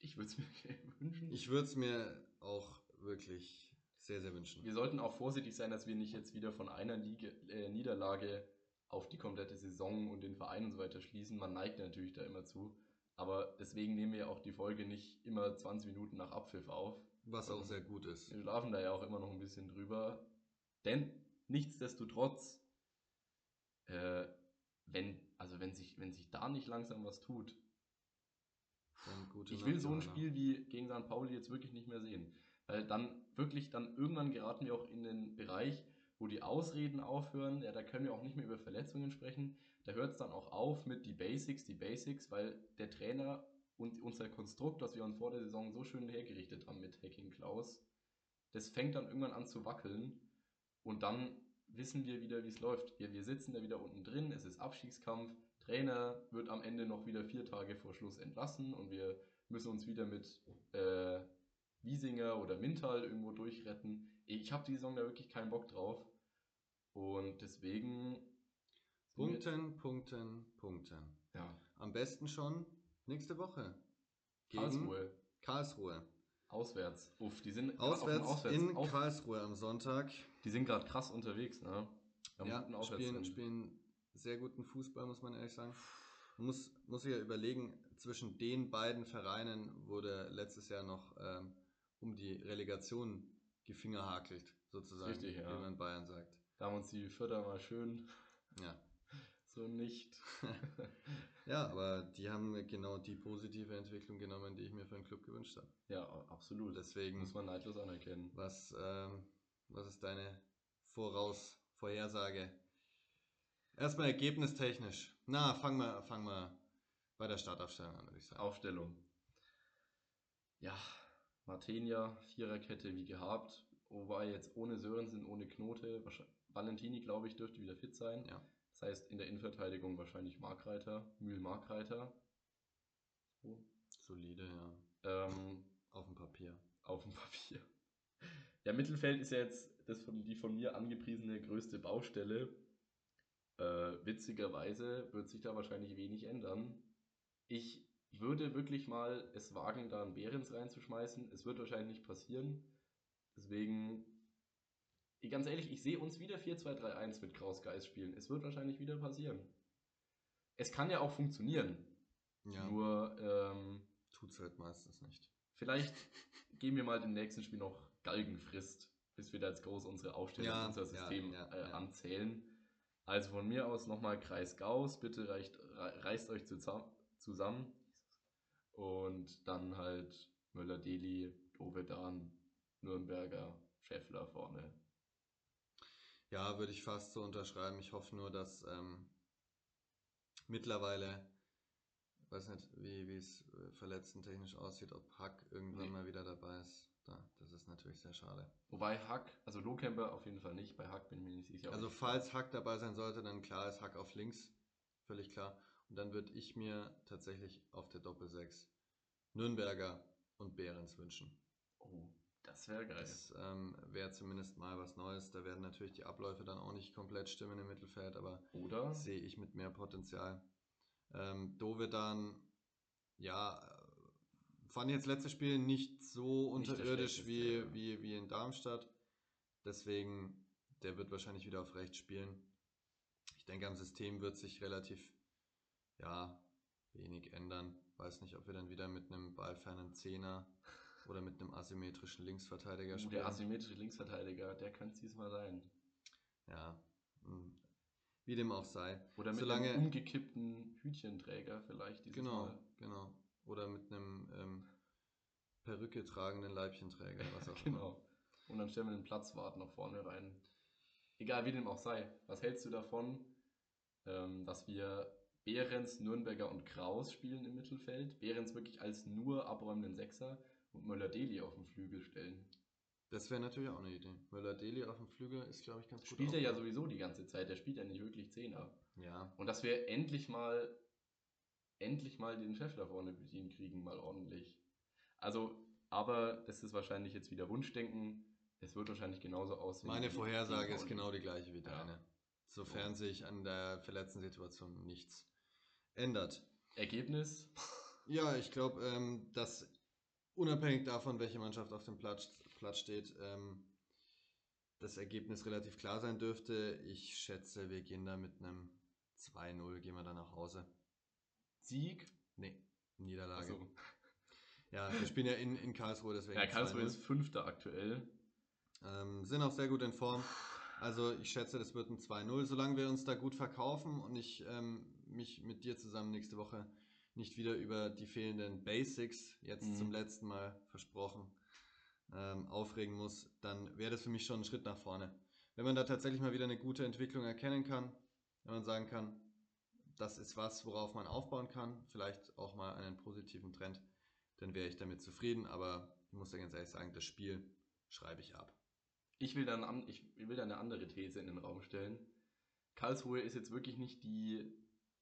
Ich würde es (laughs) mir wünschen. Ich würde es mir auch wirklich sehr, sehr wünschen. Wir sollten auch vorsichtig sein, dass wir nicht jetzt wieder von einer Liga, äh, Niederlage auf die komplette Saison und den Verein und so weiter schließen. Man neigt natürlich da immer zu. Aber deswegen nehmen wir auch die Folge nicht immer 20 Minuten nach Abpfiff auf. Was auch sehr gut ist. Wir schlafen da ja auch immer noch ein bisschen drüber. Denn nichtsdestotrotz, äh, wenn, also wenn sich, wenn sich da nicht langsam was tut, ich will so ein Spiel wie gegen St. Pauli jetzt wirklich nicht mehr sehen. Weil dann wirklich, dann irgendwann geraten wir auch in den Bereich, wo die Ausreden aufhören. Ja, da können wir auch nicht mehr über Verletzungen sprechen. Da hört es dann auch auf mit die Basics, die Basics, weil der Trainer und unser Konstrukt, das wir uns vor der Saison so schön hergerichtet haben mit Hacking Klaus, das fängt dann irgendwann an zu wackeln und dann wissen wir wieder, wie es läuft. Wir, wir sitzen da wieder unten drin, es ist Abstiegskampf, Trainer wird am Ende noch wieder vier Tage vor Schluss entlassen und wir müssen uns wieder mit äh, Wiesinger oder Mintal irgendwo durchretten. Ich habe die Saison da wirklich keinen Bock drauf. Und deswegen. Punkten, Punkten, Punkten. Ja. Am besten schon nächste Woche. Karlsruhe. Karlsruhe. Auswärts. Uff, die sind auswärts, auswärts in auf, Karlsruhe am Sonntag. Die sind gerade krass unterwegs, ne? Ja, spielen, spielen sehr guten Fußball, muss man ehrlich sagen. Man muss, muss sich ja überlegen, zwischen den beiden Vereinen wurde letztes Jahr noch ähm, um die Relegation gefingerhakelt, sozusagen, Richtig, ja. wie man in Bayern sagt. Da haben uns die Vierter mal schön Ja. So nicht. (laughs) ja, aber die haben genau die positive Entwicklung genommen, die ich mir für den Club gewünscht habe. Ja, absolut. Deswegen, muss man neidlos anerkennen. was, ähm, was ist deine Voraus, Vorhersage? Erstmal ergebnistechnisch. Na, fang mal, fang mal bei der Startaufstellung an, würde ich sagen. Aufstellung. Ja, Martenia, Viererkette wie gehabt. Wobei jetzt ohne Sörensen, ohne Knote. Valentini, glaube ich, dürfte wieder fit sein. Ja. Das heißt, in der Innenverteidigung wahrscheinlich Markreiter, Mühl-Markreiter. So. Solide, ja. Ähm, Auf dem Papier. auf dem Papier. Ja, Mittelfeld ist ja jetzt das von, die von mir angepriesene größte Baustelle. Äh, witzigerweise wird sich da wahrscheinlich wenig ändern. Ich würde wirklich mal es wagen, da einen Behrens reinzuschmeißen. Es wird wahrscheinlich nicht passieren. Deswegen, ganz ehrlich, ich sehe uns wieder 4-2-3-1 mit Kraus Geist spielen. Es wird wahrscheinlich wieder passieren. Es kann ja auch funktionieren. Ja, Nur, ähm, tut's halt meistens nicht. Vielleicht (laughs) geben wir mal im nächsten Spiel noch Galgenfrist, bis wir da jetzt groß unsere Aufstellung, Ja, unser System ja, äh, ja. anzählen. Also von mir aus nochmal Kreis Gauss, bitte reicht, rei- reißt euch zusammen. Und dann halt Müller-Deli, Dovedan, Nürnberger, Scheffler vorne. Ja, würde ich fast so unterschreiben. Ich hoffe nur, dass ähm, mittlerweile, weiß nicht, wie wie es äh, verletztentechnisch aussieht, ob Hack irgendwann Nee. mal wieder dabei ist. Da, das ist natürlich sehr schade. Wobei Hack, also Lohkemper auf jeden Fall nicht, bei Hack bin ich mir nicht sicher. Also falls Hack dabei sein sollte, dann klar ist Hack auf links, völlig klar. Und dann würde ich mir tatsächlich auf der Doppel-6 Nürnberger und Behrens wünschen. Oh, das wäre geil. Das ähm, wäre zumindest mal was Neues. Da werden natürlich die Abläufe dann auch nicht komplett stimmen im Mittelfeld, aber sehe ich mit mehr Potenzial. Ähm, Dovedan, ja, fand jetzt letztes Spiel nicht so Nicht unterirdisch wie, ja. wie, wie in Darmstadt. Deswegen, der wird wahrscheinlich wieder auf rechts spielen. Ich denke, am System wird sich relativ, ja, wenig ändern. Weiß nicht, ob wir dann wieder mit einem ballfernen Zehner oder mit einem asymmetrischen Linksverteidiger spielen. der asymmetrische Linksverteidiger, der könnte es diesmal sein. ja, mh, wie dem auch sei. Oder mit Solange- einem umgekippten Hütchenträger vielleicht dieses Genau, Mal. genau. Oder mit einem ähm, Perücke tragenden Leibchenträger, was auch (laughs) immer. Genau. Und dann stellen wir den Platzwart noch vorne rein. Egal wie dem auch sei. Was hältst du davon, ähm, dass wir Behrens, Nürnberger und Kraus spielen im Mittelfeld? Behrens wirklich als nur abräumenden Sechser und Möller-Deli auf den Flügel stellen. Das wäre natürlich auch eine Idee. Möller-Deli auf dem Flügel ist, glaube ich, ganz gut. Spielt er ja sowieso die ganze Zeit. Der spielt ja nicht wirklich Zehner. Ja, Und dass wir endlich mal, endlich mal den Chef da vorne bedient kriegen, mal ordentlich. Also, aber das ist wahrscheinlich jetzt wieder Wunschdenken. Es wird wahrscheinlich genauso aussehen. meine Vorhersage ist genau die gleiche wie Ja. deine. Sofern sich an der verletzten Situation nichts ändert. Ergebnis? Ja, ich glaube, ähm, dass unabhängig davon, welche Mannschaft auf dem Platz, Platz steht, ähm, das Ergebnis relativ klar sein dürfte. Ich schätze, wir gehen da mit einem 2-0, gehen wir dann nach Hause. Sieg? Nee, Niederlage. Also, Ja, wir spielen ja in, in Karlsruhe, deswegen. ja, Karlsruhe 2-0. ist Fünfter aktuell. Ähm, sind auch sehr gut in Form. Also ich schätze, das wird ein 2-0. Solange wir uns da gut verkaufen und ich ähm, mich mit dir zusammen nächste Woche nicht wieder über die fehlenden Basics, jetzt Mhm. zum letzten Mal versprochen, ähm, aufregen muss, dann wäre das für mich schon ein Schritt nach vorne. Wenn man da tatsächlich mal wieder eine gute Entwicklung erkennen kann, wenn man sagen kann, das ist was, worauf man aufbauen kann, vielleicht auch mal einen positiven Trend, dann wäre ich damit zufrieden. Aber ich muss ja ganz ehrlich sagen, das Spiel schreibe ich ab. Ich will, dann an, ich will da eine andere These in den Raum stellen. Karlsruhe ist jetzt wirklich nicht die,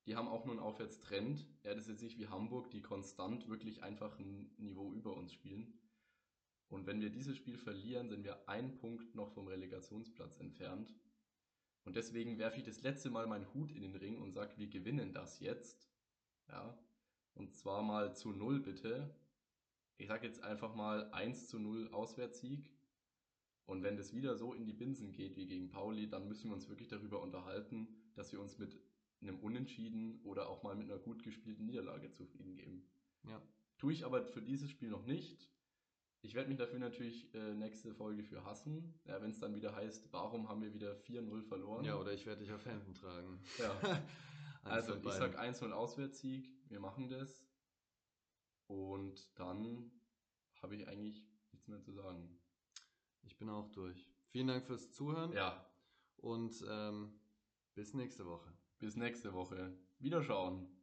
die haben auch nur einen Aufwärtstrend. Ja, das ist jetzt nicht wie Hamburg, die konstant wirklich einfach ein Niveau über uns spielen. Und wenn wir dieses Spiel verlieren, sind wir einen Punkt noch vom Relegationsplatz entfernt. Und deswegen werfe ich das letzte Mal meinen Hut in den Ring und sage, wir gewinnen das jetzt. Ja. Und zwar mal zu null bitte. Ich sage jetzt einfach mal 1 zu 0 Auswärtssieg. Und wenn das wieder so in die Binsen geht wie gegen Pauli, dann müssen wir uns wirklich darüber unterhalten, dass wir uns mit einem Unentschieden oder auch mal mit einer gut gespielten Niederlage zufrieden geben. Ja. Tue ich aber für dieses Spiel noch nicht. Ich werde mich dafür natürlich äh, nächste Folge für hassen, ja, wenn es dann wieder heißt, warum haben wir wieder 4-0 verloren. Ja, oder ich werde dich auf Händen tragen. Ja. (laughs) Also ich beiden. sag 1-0 Auswärtssieg, wir machen das. Und dann habe ich eigentlich nichts mehr zu sagen. Ich bin auch durch. Vielen Dank fürs Zuhören Ja, und ähm, bis nächste Woche. Bis nächste Woche. Wiederschauen.